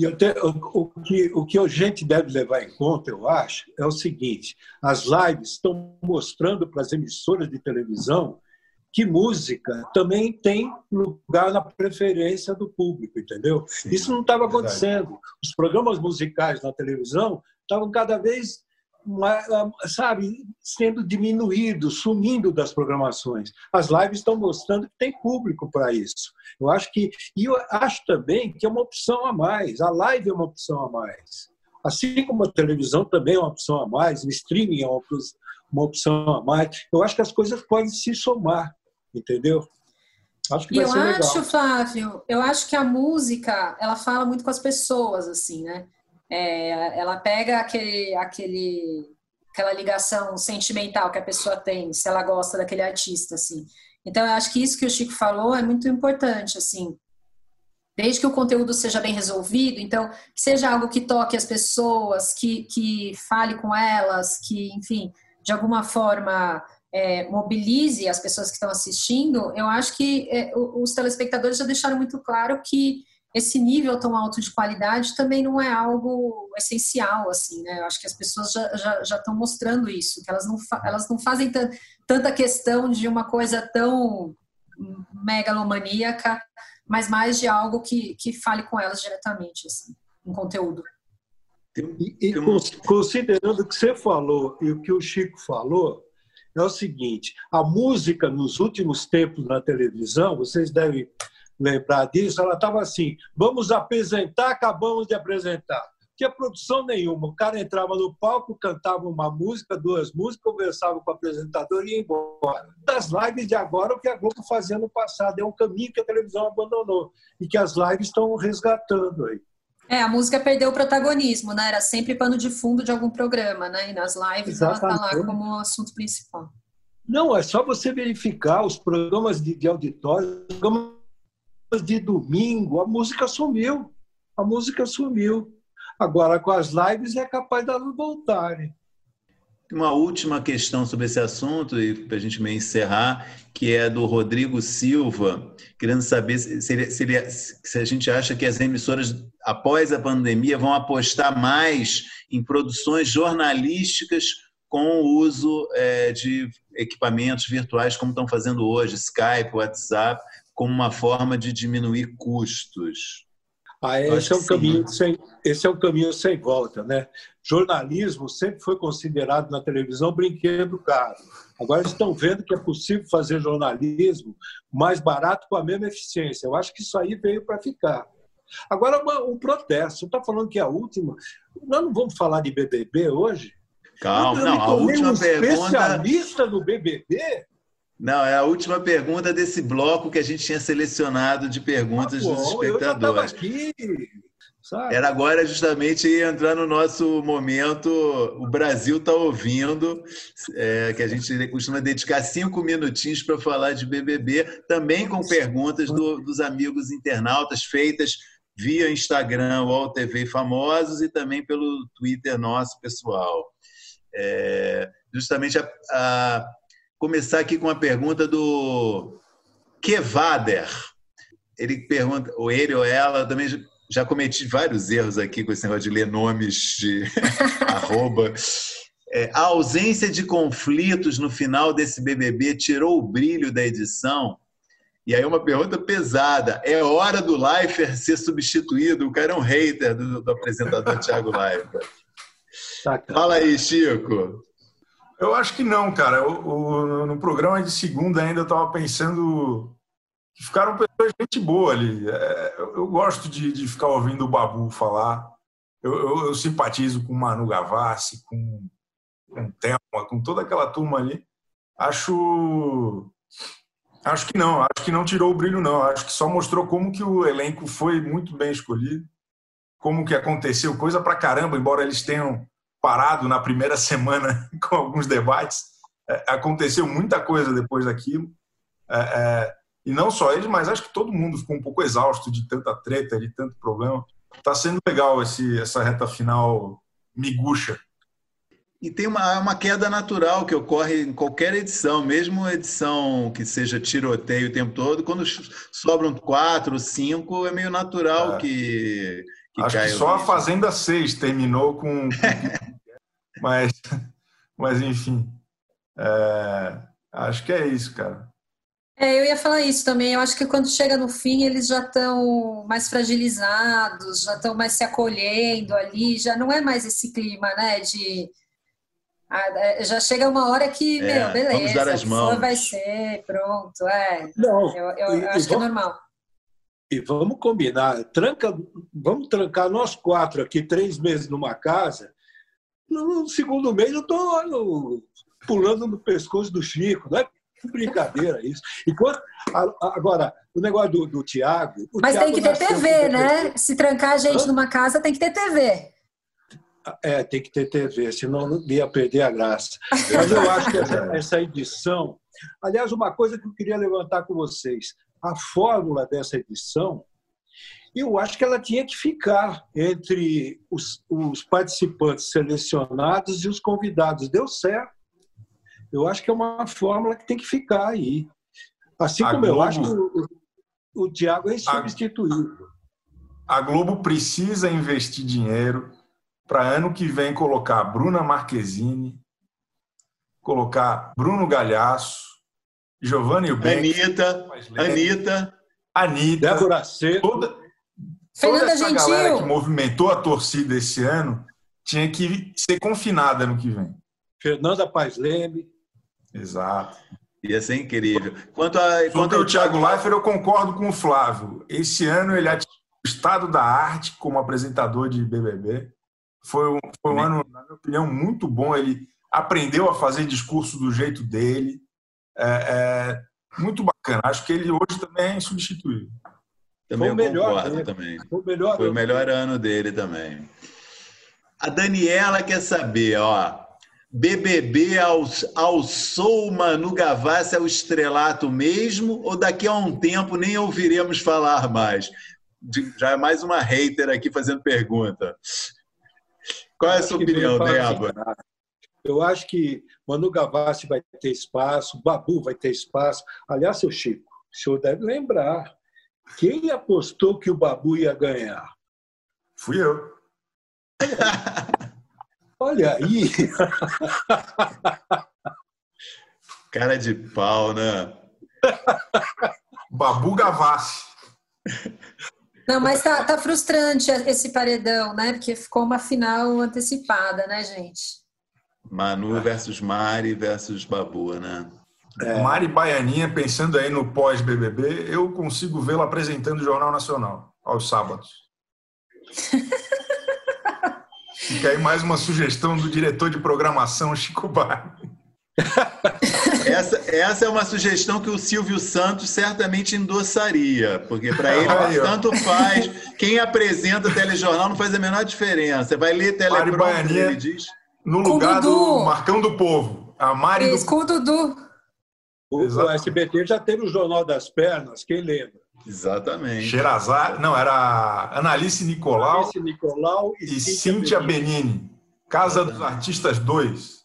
E até, o, o, que, o que a gente deve levar em conta, eu acho, é o seguinte: as lives estão mostrando para as emissoras de televisão que música também tem lugar na preferência do público, entendeu? Sim, Isso não estava acontecendo. Os programas musicais na televisão estavam cada vez sabe, sendo diminuído, sumindo das programações. As lives estão mostrando que tem público para isso. Eu acho que e eu acho também que é uma opção a mais. A live é uma opção a mais. Assim como a televisão também é uma opção a mais, o streaming é uma opção a mais. Eu acho que as coisas podem se somar, entendeu? Acho que vai eu ser acho, legal. Flávio, eu acho que a música ela fala muito com as pessoas, assim, né? É, ela pega aquele, aquele, aquela ligação sentimental que a pessoa tem, se ela gosta daquele artista, assim. Então, eu acho que isso que o Chico falou é muito importante, assim. Desde que o conteúdo seja bem resolvido, então, que seja algo que toque as pessoas, que, que fale com elas, que, enfim, de alguma forma é, mobilize as pessoas que estão assistindo, eu acho que é, os telespectadores já deixaram muito claro que esse nível tão alto de qualidade também não é algo essencial, assim, né? Eu acho que as pessoas já, já, já estão mostrando isso, que elas não, elas não fazem tanta questão de uma coisa tão megalomaníaca, mas mais de algo que, que fale com elas diretamente, assim, um conteúdo. E, e considerando o que você falou e o que o Chico falou, é o seguinte: a música nos últimos tempos na televisão, vocês devem lembrar disso, ela estava assim: vamos apresentar, acabamos de apresentar. Tinha produção nenhuma. O cara entrava no palco, cantava uma música, duas músicas, conversava com o apresentador e ia embora. Das lives de agora, o que a Globo fazia no passado, é um caminho que a televisão abandonou e que as lives estão resgatando aí. É, a música perdeu o protagonismo, né? Era sempre pano de fundo de algum programa, né? E nas lives Exatamente. ela está lá como assunto principal. Não, é só você verificar os programas de, de auditório, programas de domingo, a música sumiu. A música sumiu. Agora, com as lives, é capaz de elas voltarem. Uma última questão sobre esse assunto, e para a gente meio encerrar, que é do Rodrigo Silva, querendo saber se, se, se, a gente acha que as emissoras, após a pandemia, vão apostar mais em produções jornalísticas com o uso é, de equipamentos virtuais, como estão fazendo hoje, Skype, WhatsApp, como uma forma de diminuir custos. Ah, esse é um caminho sem, esse é um caminho sem volta, né? Jornalismo sempre foi considerado na televisão brinquedo caro. Agora estão vendo que é possível fazer jornalismo mais barato com a mesma eficiência. Eu acho que isso aí veio para ficar. Agora, uma, um protesto. Você está falando que é a última. Nós não vamos falar de BBB hoje? Calma, não, a última um pergunta. especialista no BBB? Não, é a última pergunta desse bloco que a gente tinha selecionado de perguntas ah, bom, dos espectadores. Aqui, Era agora justamente entrar no nosso momento. O Brasil está ouvindo, é, que a gente costuma dedicar cinco minutinhos para falar de BBB, também com perguntas do, dos amigos internautas feitas via Instagram, UOL TV Famosos e também pelo Twitter nosso pessoal. É, justamente a, a começar aqui com uma pergunta do Kevader. Ele pergunta, ou ele ou ela, também já cometi vários erros aqui com esse negócio de ler nomes de arroba. É, a ausência de conflitos no final desse BBB tirou o brilho da edição? E aí uma pergunta pesada. É hora do Leifert ser substituído? O cara é um hater do, do apresentador Thiago Leifert. Fala aí, Chico. Eu acho que não, cara. O, o, no programa de segunda ainda eu estava pensando que ficaram pessoas gente boa ali. É, eu, eu, gosto de, de, ficar ouvindo o Babu falar. Eu, eu, eu simpatizo com o Manu Gavassi, com, com Thelma, com toda aquela turma ali. Acho acho que não. Acho que não tirou o brilho, não. Acho que só mostrou como que o elenco foi muito bem escolhido, como que aconteceu coisa pra caramba, embora eles tenham parado na primeira semana com alguns debates. É, aconteceu muita coisa depois daquilo. É, é, e não só eles, mas acho que todo mundo ficou um pouco exausto de tanta treta, de tanto problema. Está sendo legal esse, essa reta final miguxa. E tem uma, uma queda natural que ocorre em qualquer edição, mesmo edição que seja tiroteio o tempo todo, quando sobram quatro, cinco, é meio natural é. que, que Acho que só a Fazenda 6 terminou com. mas, mas, enfim. É, acho que é isso, cara. É, eu ia falar isso também. Eu acho que quando chega no fim, eles já estão mais fragilizados, já estão mais se acolhendo ali, já não é mais esse clima, né? De ah, é, já chega uma hora que, é, meu, beleza, vamos dar as mãos. vai ser, pronto, é. Não, eu, eu, e, acho que é normal. E vamos combinar, tranca, vamos trancar nós quatro aqui três meses numa casa. No segundo mês eu estou pulando no pescoço do Chico, não é brincadeira isso. Enquanto, agora, o negócio do, do Tiago. Mas Thiago tem que ter TV, né? Se trancar a gente Hã? numa casa, tem que ter TV. É, tem que ter TV, senão ia perder a graça. Mas eu acho que essa, essa edição. Aliás, uma coisa que eu queria levantar com vocês: a fórmula dessa edição, eu acho que ela tinha que ficar entre os, os participantes selecionados e os convidados. Deu certo. Eu acho que é uma fórmula que tem que ficar aí. Assim como Globo, eu acho que o, o, Tiago é insubstituível. A, a Globo precisa investir dinheiro para ano que vem colocar Bruna Marquezine, colocar Bruno Galhaço, Giovanni Beck, Anitta, Anitta, Anitta, Débora Seco, toda, toda essa Gentil. galera que movimentou a torcida esse ano tinha que ser confinada no que vem. Fernanda Paz Leme. Exato. Ia ser incrível. Quanto, a, quanto ao Thiago Leifert, eu concordo com o Flávio. Esse ano ele atingiu o estado da arte como apresentador de BBB. Foi um, foi um ano, na minha opinião, muito bom. Ele aprendeu a fazer discurso do jeito dele. É, é muito bacana. Acho que ele hoje também é insubstituível. Também foi o melhor também. Foi o melhor, foi o melhor ano dele também. A Daniela quer saber, ó. BBB ao, alçou Manu Gavassi ao estrelato mesmo ou daqui a um tempo nem ouviremos falar mais? Já é mais uma hater aqui fazendo pergunta. Qual é a sua opinião, Débora? Eu acho que Manu Gavassi vai ter espaço, Babu vai ter espaço. Aliás, seu Chico, o senhor deve lembrar. Quem apostou que o Babu ia ganhar? Fui eu. Olha aí. Cara de pau, né? Babu Gavassi. Não, mas tá, tá frustrante esse paredão, né? Porque ficou uma final antecipada, né, gente? Manu versus Mari versus Babu, né? É. Mari Baianinha, pensando aí no pós-BBB, eu consigo vê-la apresentando o Jornal Nacional aos sábados. Fica aí mais uma sugestão do diretor de programação, Chico Barney. Essa, essa é uma sugestão que o Silvio Santos certamente endossaria, porque para ele Aí, tanto faz. Quem apresenta o telejornal não faz a menor diferença. Vai ler teleprompter, ele diz. No lugar do Marcão do Povo. A Mari Isso, do... com o Dudu. O, o SBT já teve o Jornal das Pernas, quem lembra? Exatamente. Xerazade, não, era Analice Nicolau, Analice Nicolau e, e Cíntia Benini. Benini. Casa dos Artistas 2.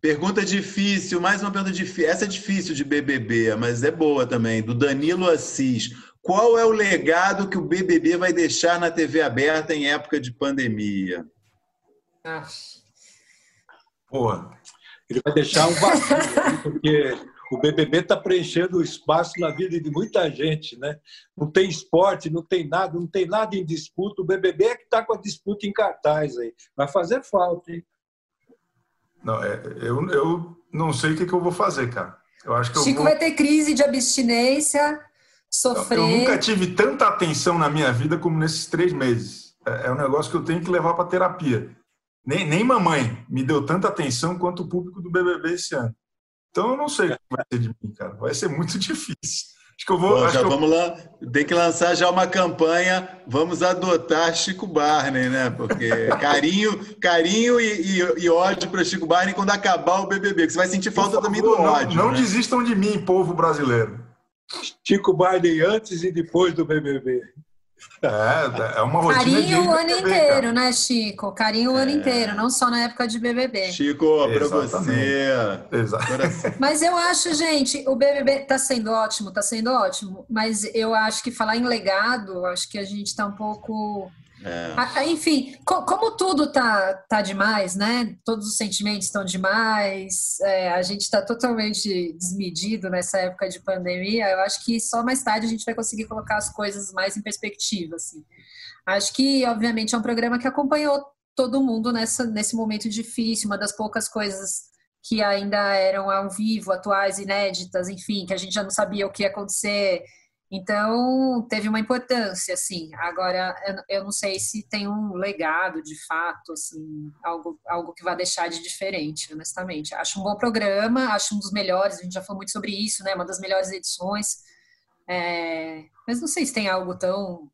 Pergunta difícil, mais uma pergunta difícil. Essa é difícil de BBB, mas é boa também. Do Danilo Assis. Qual é o legado que o BBB vai deixar na TV aberta em época de pandemia? Porra, ele vai deixar um vazio, porque o BBB está preenchendo o espaço na vida de muita gente, né? Não tem esporte, não tem nada, não tem nada em disputa. O BBB é que está com a disputa em cartaz aí. Vai fazer falta, hein? Não, é, eu, eu não sei o que, que eu vou fazer, cara. Eu acho que Chico vou... vai ter crise de abstinência, sofrer. Eu nunca tive tanta atenção na minha vida como nesses três meses. É, é um negócio que eu tenho que levar para terapia. Nem, nem mamãe me deu tanta atenção quanto o público do BBB esse ano. Então eu não sei o que vai ser de mim, cara. Vai ser muito difícil. Acho que eu vou. Bom, já vamos eu... lá. Tem que lançar já uma campanha. Vamos adotar Chico Barney, né? Porque carinho, carinho e, e, e ódio para Chico Barney quando acabar o BBB. Que você vai sentir falta favor, também do ódio. Não, né? desistam de mim, povo brasileiro. Chico Barney antes e depois do BBB. É, é uma rotina Carinho o ano BBB, inteiro, cara. né, Chico? Carinho o é. ano inteiro, não só na época de BBB. Chico, para você. Exato. Mas eu acho, gente, o BBB tá sendo ótimo, tá sendo ótimo, mas eu acho que falar em legado, acho que a gente tá um pouco é. Enfim, como tudo tá, tá demais, né? Todos os sentimentos estão demais, é, a gente está totalmente desmedido nessa época de pandemia. Eu acho que só mais tarde a gente vai conseguir colocar as coisas mais em perspectiva. Assim. Acho que, obviamente, é um programa que acompanhou todo mundo nessa, nesse momento difícil, uma das poucas coisas que ainda eram ao vivo, atuais, inéditas, enfim, que a gente já não sabia o que ia acontecer então, teve uma importância, assim. Agora, eu não sei se tem um legado, de fato, assim, algo, algo que vai deixar de diferente, honestamente. Acho um bom programa, acho um dos melhores, a gente já falou muito sobre isso, né? Uma das melhores edições. É... Mas não sei se tem algo tão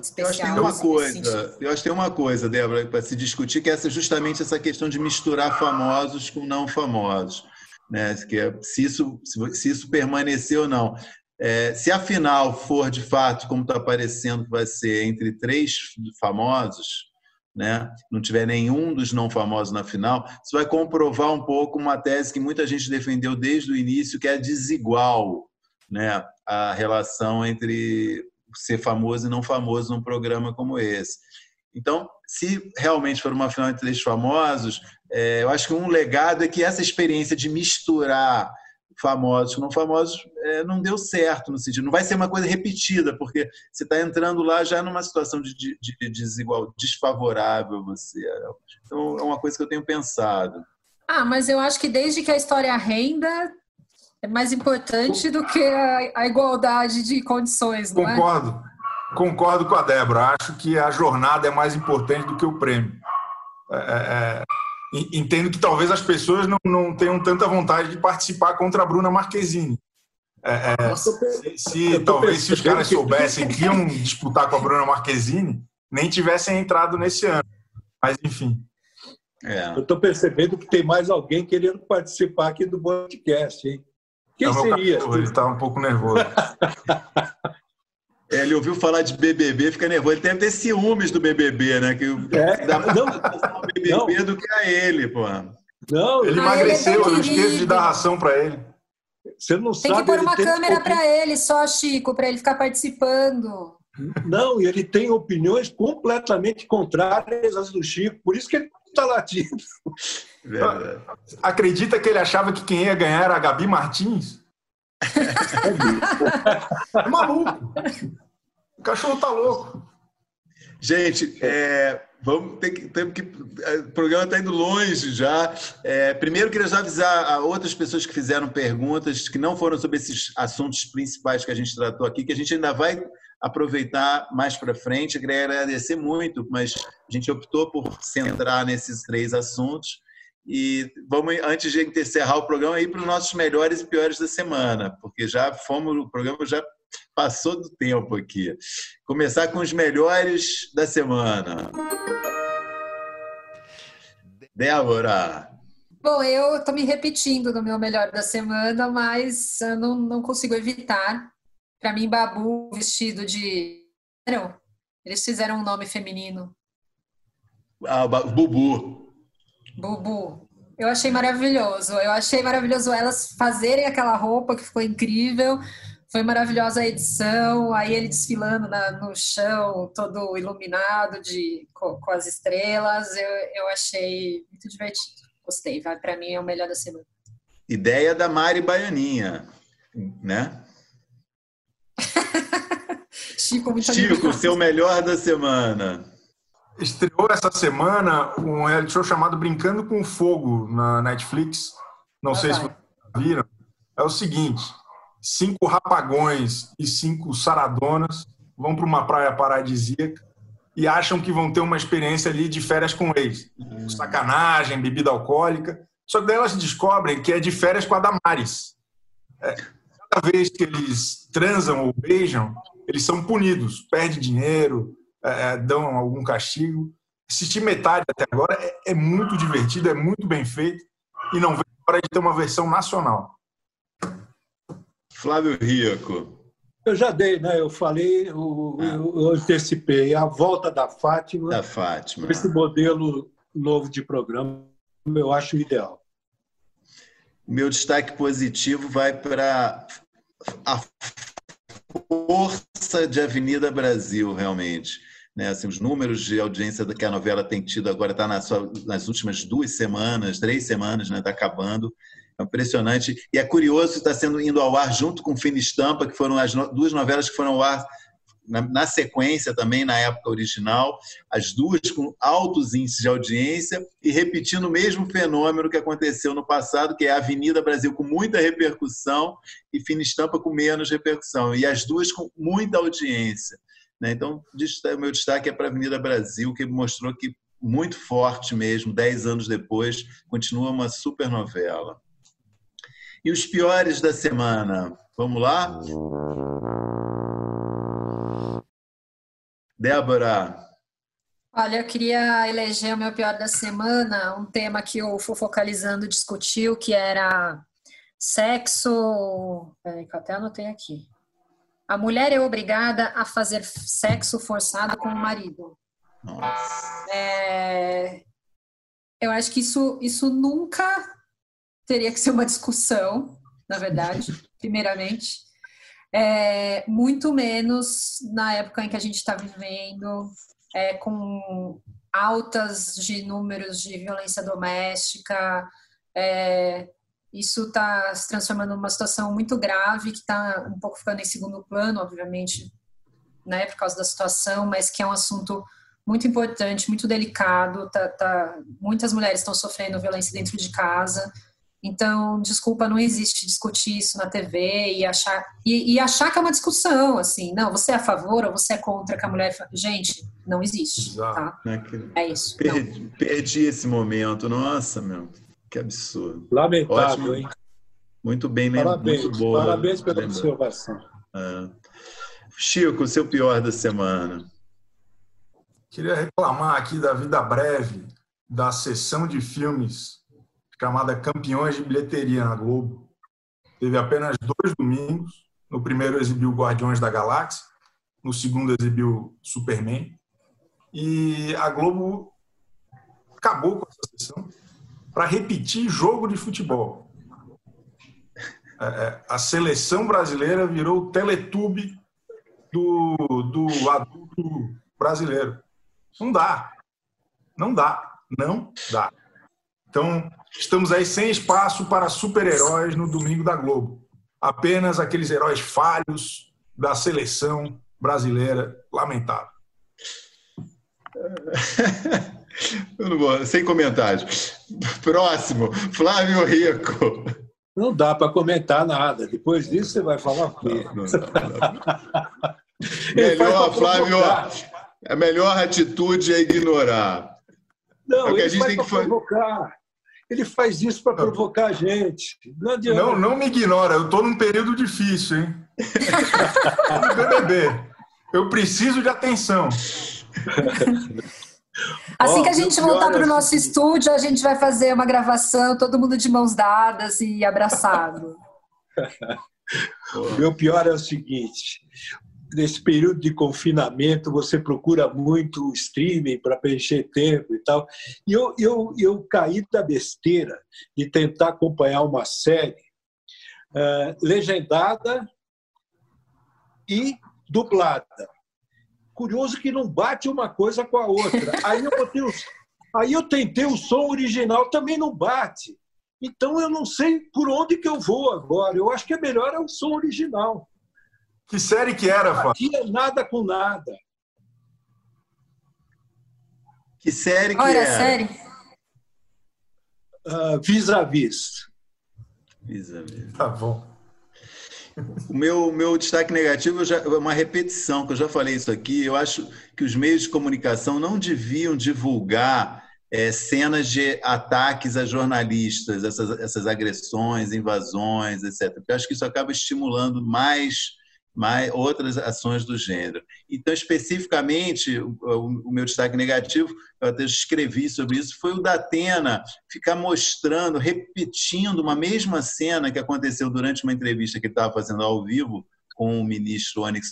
especial. Eu acho que tem uma coisa, eu acho que tem uma coisa, Débora, para se discutir, que é justamente essa questão de misturar famosos com não famosos. Né? Que é, se, isso, se isso permanecer ou não. É, se a final for de fato, como está aparecendo vai ser, entre três famosos, né, não tiver nenhum dos não famosos na final, isso vai comprovar um pouco uma tese que muita gente defendeu desde o início, que é desigual né, a relação entre ser famoso e não famoso num programa como esse. Então, se realmente for uma final entre três famosos, é, eu acho que um legado é que essa experiência de misturar famosos com não famosos, é, não deu certo no sentido. Não vai ser uma coisa repetida, porque você está entrando lá já numa situação de, de, de desigual, desfavorável você. Então, é uma coisa que eu tenho pensado. Ah, mas eu acho que desde que a história renda, é mais importante do que a, a igualdade de condições, não é? Concordo. É? Concordo com a Débora. Acho que a jornada é mais importante do que o prêmio. É, é, é entendo que talvez as pessoas não, não tenham tanta vontade de participar contra a Bruna Marquezine. É, é, se, se talvez se os caras soubessem que iam disputar com a Bruna Marquezine, nem tivessem entrado nesse ano. Mas, enfim. É. Eu estou percebendo que tem mais alguém querendo participar aqui do podcast, hein? Quem é seria? Cachorro, ele está um pouco nervoso. É, ele ouviu falar de BBB, fica nervoso. Ele deve ter ciúmes do BBB, né? Que é, dá mais não, BBB não. do que a ele, pô. Não, ele ah, emagreceu, ele eu esqueço de dar ração para ele. Você não tem sabe. Tem que pôr uma câmera para ele só, Chico, para ele ficar participando. Não, e ele tem opiniões completamente contrárias às do Chico, por isso que ele está latindo. Verdade. Acredita que ele achava que quem ia ganhar era a Gabi Martins? É, maluco. O cachorro tá louco. Gente, é, vamos ter que, ter que. É, o programa está indo longe já. É, primeiro, queria já avisar a outras pessoas que fizeram perguntas que não foram sobre esses assuntos principais que a gente tratou aqui, que a gente ainda vai aproveitar mais para frente. Eu queria agradecer muito, mas a gente optou por centrar nesses três assuntos. E vamos, antes de encerrar o programa, ir para os nossos melhores e piores da semana, porque já fomos, o programa já passou do tempo aqui. Começar com os melhores da semana. Débora. Bom, eu estou me repetindo no meu melhor da semana, mas eu não, não consigo evitar. Para mim, Babu vestido de. Não, eles fizeram um nome feminino. Ah, Bubu. Bubu. Eu achei maravilhoso. Eu achei maravilhoso elas fazerem aquela roupa que ficou incrível. Foi maravilhosa a edição, aí ele desfilando na, no chão, todo iluminado de, com, com as estrelas. Eu, eu achei muito divertido. Gostei. Vai para mim é o melhor da semana. Ideia da Mari Baianinha, né? Chico, muito Chico, seu melhor da semana. Estreou essa semana um reality show chamado Brincando com Fogo na Netflix. Não ah, sei vai. se vocês viram. É o seguinte: cinco rapagões e cinco saradonas vão para uma praia paradisíaca e acham que vão ter uma experiência ali de férias com ex. Hum. Sacanagem, bebida alcoólica. Só que daí elas descobrem que é de férias com a Damares. É, cada vez que eles transam ou beijam, eles são punidos. Perde dinheiro, é, é, dão algum castigo. Assistir metade até agora é, é, muito divertido, é muito bem feito e não vem para de ter uma versão nacional. Flávio Rico. Eu já dei, né? Eu falei, eu, ah. eu antecipei a volta da Fátima. Da Fátima. Esse modelo novo de programa eu acho ideal. Meu destaque positivo vai para a força de Avenida Brasil, realmente. Né, assim, os números de audiência que a novela tem tido agora está nas, nas últimas duas semanas, três semanas, está né, tá acabando. É impressionante. E é curioso está sendo indo ao ar junto com Fina Estampa, que foram as duas novelas que foram ao ar na, sequência também, na época original, as duas com altos índices de audiência e repetindo o mesmo fenômeno que aconteceu no passado, que é a Avenida Brasil com muita repercussão e Fina Estampa com menos repercussão, e as duas com muita audiência. Né? Então, o meu destaque é para a Avenida Brasil, que mostrou que muito forte mesmo, dez anos depois, continua uma super novela. E os piores da semana? Vamos lá? Débora. Olha, eu queria eleger o meu pior da semana, um tema que o Fofocalizando discutiu, que era sexo. Peraí, que eu até anotei aqui. A mulher é obrigada a fazer sexo forçado com o marido. Nossa. É... Eu acho que isso, isso nunca teria que ser uma discussão, na verdade, primeiramente. É, muito menos na época em que a gente está vivendo, é, com altas de números de violência doméstica. É, isso está se transformando numa situação muito grave, que está um pouco ficando em segundo plano, obviamente, né, por causa da situação, mas que é um assunto muito importante, muito delicado. Tá, tá, muitas mulheres estão sofrendo violência dentro de casa. Então, desculpa, não existe discutir isso na TV e achar e, e, achar que é uma discussão, assim, não, você é a favor ou você é contra que a mulher. Gente, não existe. Tá? É, é isso. Perdi, perdi, esse momento, nossa, meu, que absurdo. Lamentável, Ótimo. hein? Muito bem, parabéns, muito boa. Parabéns pela observação. É. Chico, o seu pior da semana. Queria reclamar aqui da vida breve da sessão de filmes chamada Campeões de Bilheteria na Globo. Teve apenas dois domingos. No primeiro exibiu Guardiões da Galáxia, no segundo exibiu Superman. E a Globo acabou com essa sessão para repetir jogo de futebol. É, é, a seleção brasileira virou o teletube do, do adulto brasileiro. Não dá. Não dá. Não dá. Então, estamos aí sem espaço para super-heróis no domingo da Globo. Apenas aqueles heróis falhos da seleção brasileira, lamentável. Eu não vou, sem comentários. Próximo, Flávio Rico. Não dá para comentar nada. Depois disso você vai falar o quê? Melhor, Flávio, a melhor atitude é ignorar. Não, é o que a gente tem que provocar. Ele faz isso para provocar a gente. Não, não, não, me ignora, eu estou num período difícil, hein? BBB. Eu preciso de atenção. Assim que a gente voltar para o nosso estúdio, a gente vai fazer uma gravação, todo mundo de mãos dadas e abraçado. O meu pior é o seguinte: nesse período de confinamento, você procura muito streaming para preencher tempo e tal. E eu, eu, eu caí da besteira de tentar acompanhar uma série uh, legendada e dublada. Curioso que não bate uma coisa com a outra. Aí eu, botei o, aí eu tentei o som original, também não bate. Então eu não sei por onde que eu vou agora. Eu acho que é melhor é o som original. Que série que era, Fábio? Aqui é nada com nada. Que série que Olha, era? série. Uh, vis-a-vis. Vis-a-vis. Tá bom. O meu, meu destaque negativo é uma repetição, que eu já falei isso aqui. Eu acho que os meios de comunicação não deviam divulgar é, cenas de ataques a jornalistas, essas, essas agressões, invasões, etc. Porque eu acho que isso acaba estimulando mais mais outras ações do gênero. Então, especificamente, o, o, meu destaque negativo, eu até escrevi sobre isso, foi o da Atena ficar mostrando, repetindo uma mesma cena que aconteceu durante uma entrevista que ele estava fazendo ao vivo com o ministro Onyx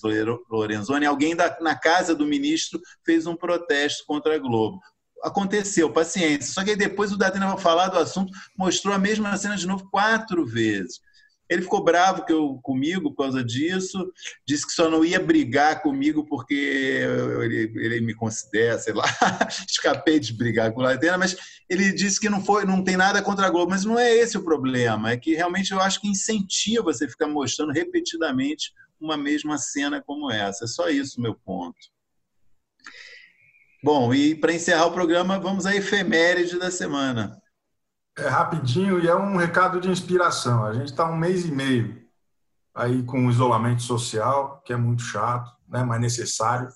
Lorenzoni, alguém da, na casa do ministro fez um protesto contra a Globo aconteceu, paciência. Só que aí depois o Datena vai falar do assunto, mostrou a mesma cena de novo quatro vezes. Ele ficou bravo que eu, comigo por causa disso, disse que só não ia brigar comigo porque ele, ele me considera, sei lá, escapei de brigar com o Latena, mas ele disse que não foi, não tem nada contra a Globo, mas não é esse o problema, é que realmente eu acho que incentiva você ficar mostrando repetidamente uma mesma cena como essa. É só isso meu ponto. Bom, e para encerrar o programa, vamos à efeméride da semana. É rapidinho e é um recado de inspiração. A gente está um mês e meio aí com o isolamento social, que é muito chato, né, mas necessário.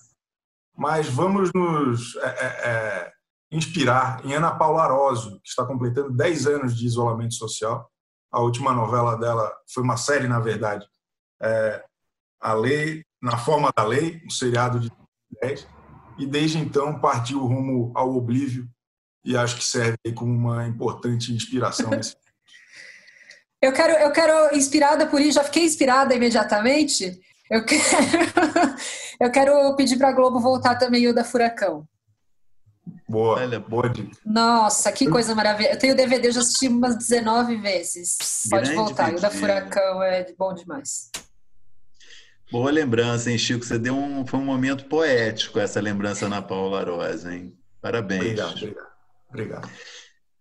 Mas vamos nos é, é, é inspirar em Ana Paula Arósio, que está completando 10 anos de isolamento social. A última novela dela foi uma série, na verdade, é, A Lei, Na Forma da Lei, um seriado de 10 e desde então partiu rumo ao oblívio e acho que serve como uma importante inspiração nesse Eu quero, eu quero, inspirada por isso, já fiquei inspirada imediatamente. Eu quero, eu quero pedir para a Globo voltar também o da Furacão. Boa, Olha, boa dica. Nossa, que coisa maravilhosa. Eu tenho DVD, já assisti umas 19 vezes. Pode Grande voltar. O da Furacão é bom demais. Boa lembrança, hein, Chico? Você deu um, foi um momento poético essa lembrança na Paula Rosa, hein? Parabéns. Obrigado, obrigado. Obrigado.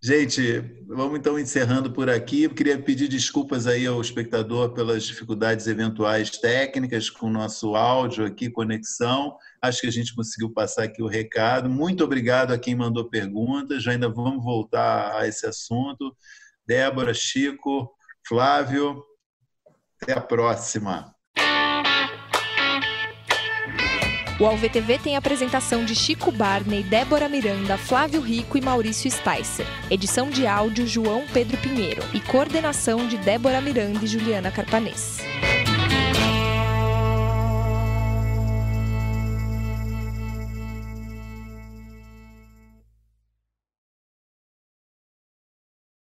Gente, vamos então encerrando por aqui. Eu queria pedir desculpas aí ao espectador pelas dificuldades eventuais técnicas com o nosso áudio aqui, conexão. Acho que a gente conseguiu passar aqui o recado. Muito obrigado a quem mandou perguntas. Já ainda vamos voltar a esse assunto. Débora, Chico, Flávio, até a próxima. O AlvTV tem a apresentação de Chico Barney, Débora Miranda, Flávio Rico e Maurício Spicer. Edição de áudio João Pedro Pinheiro e coordenação de Débora Miranda e Juliana Carpanês.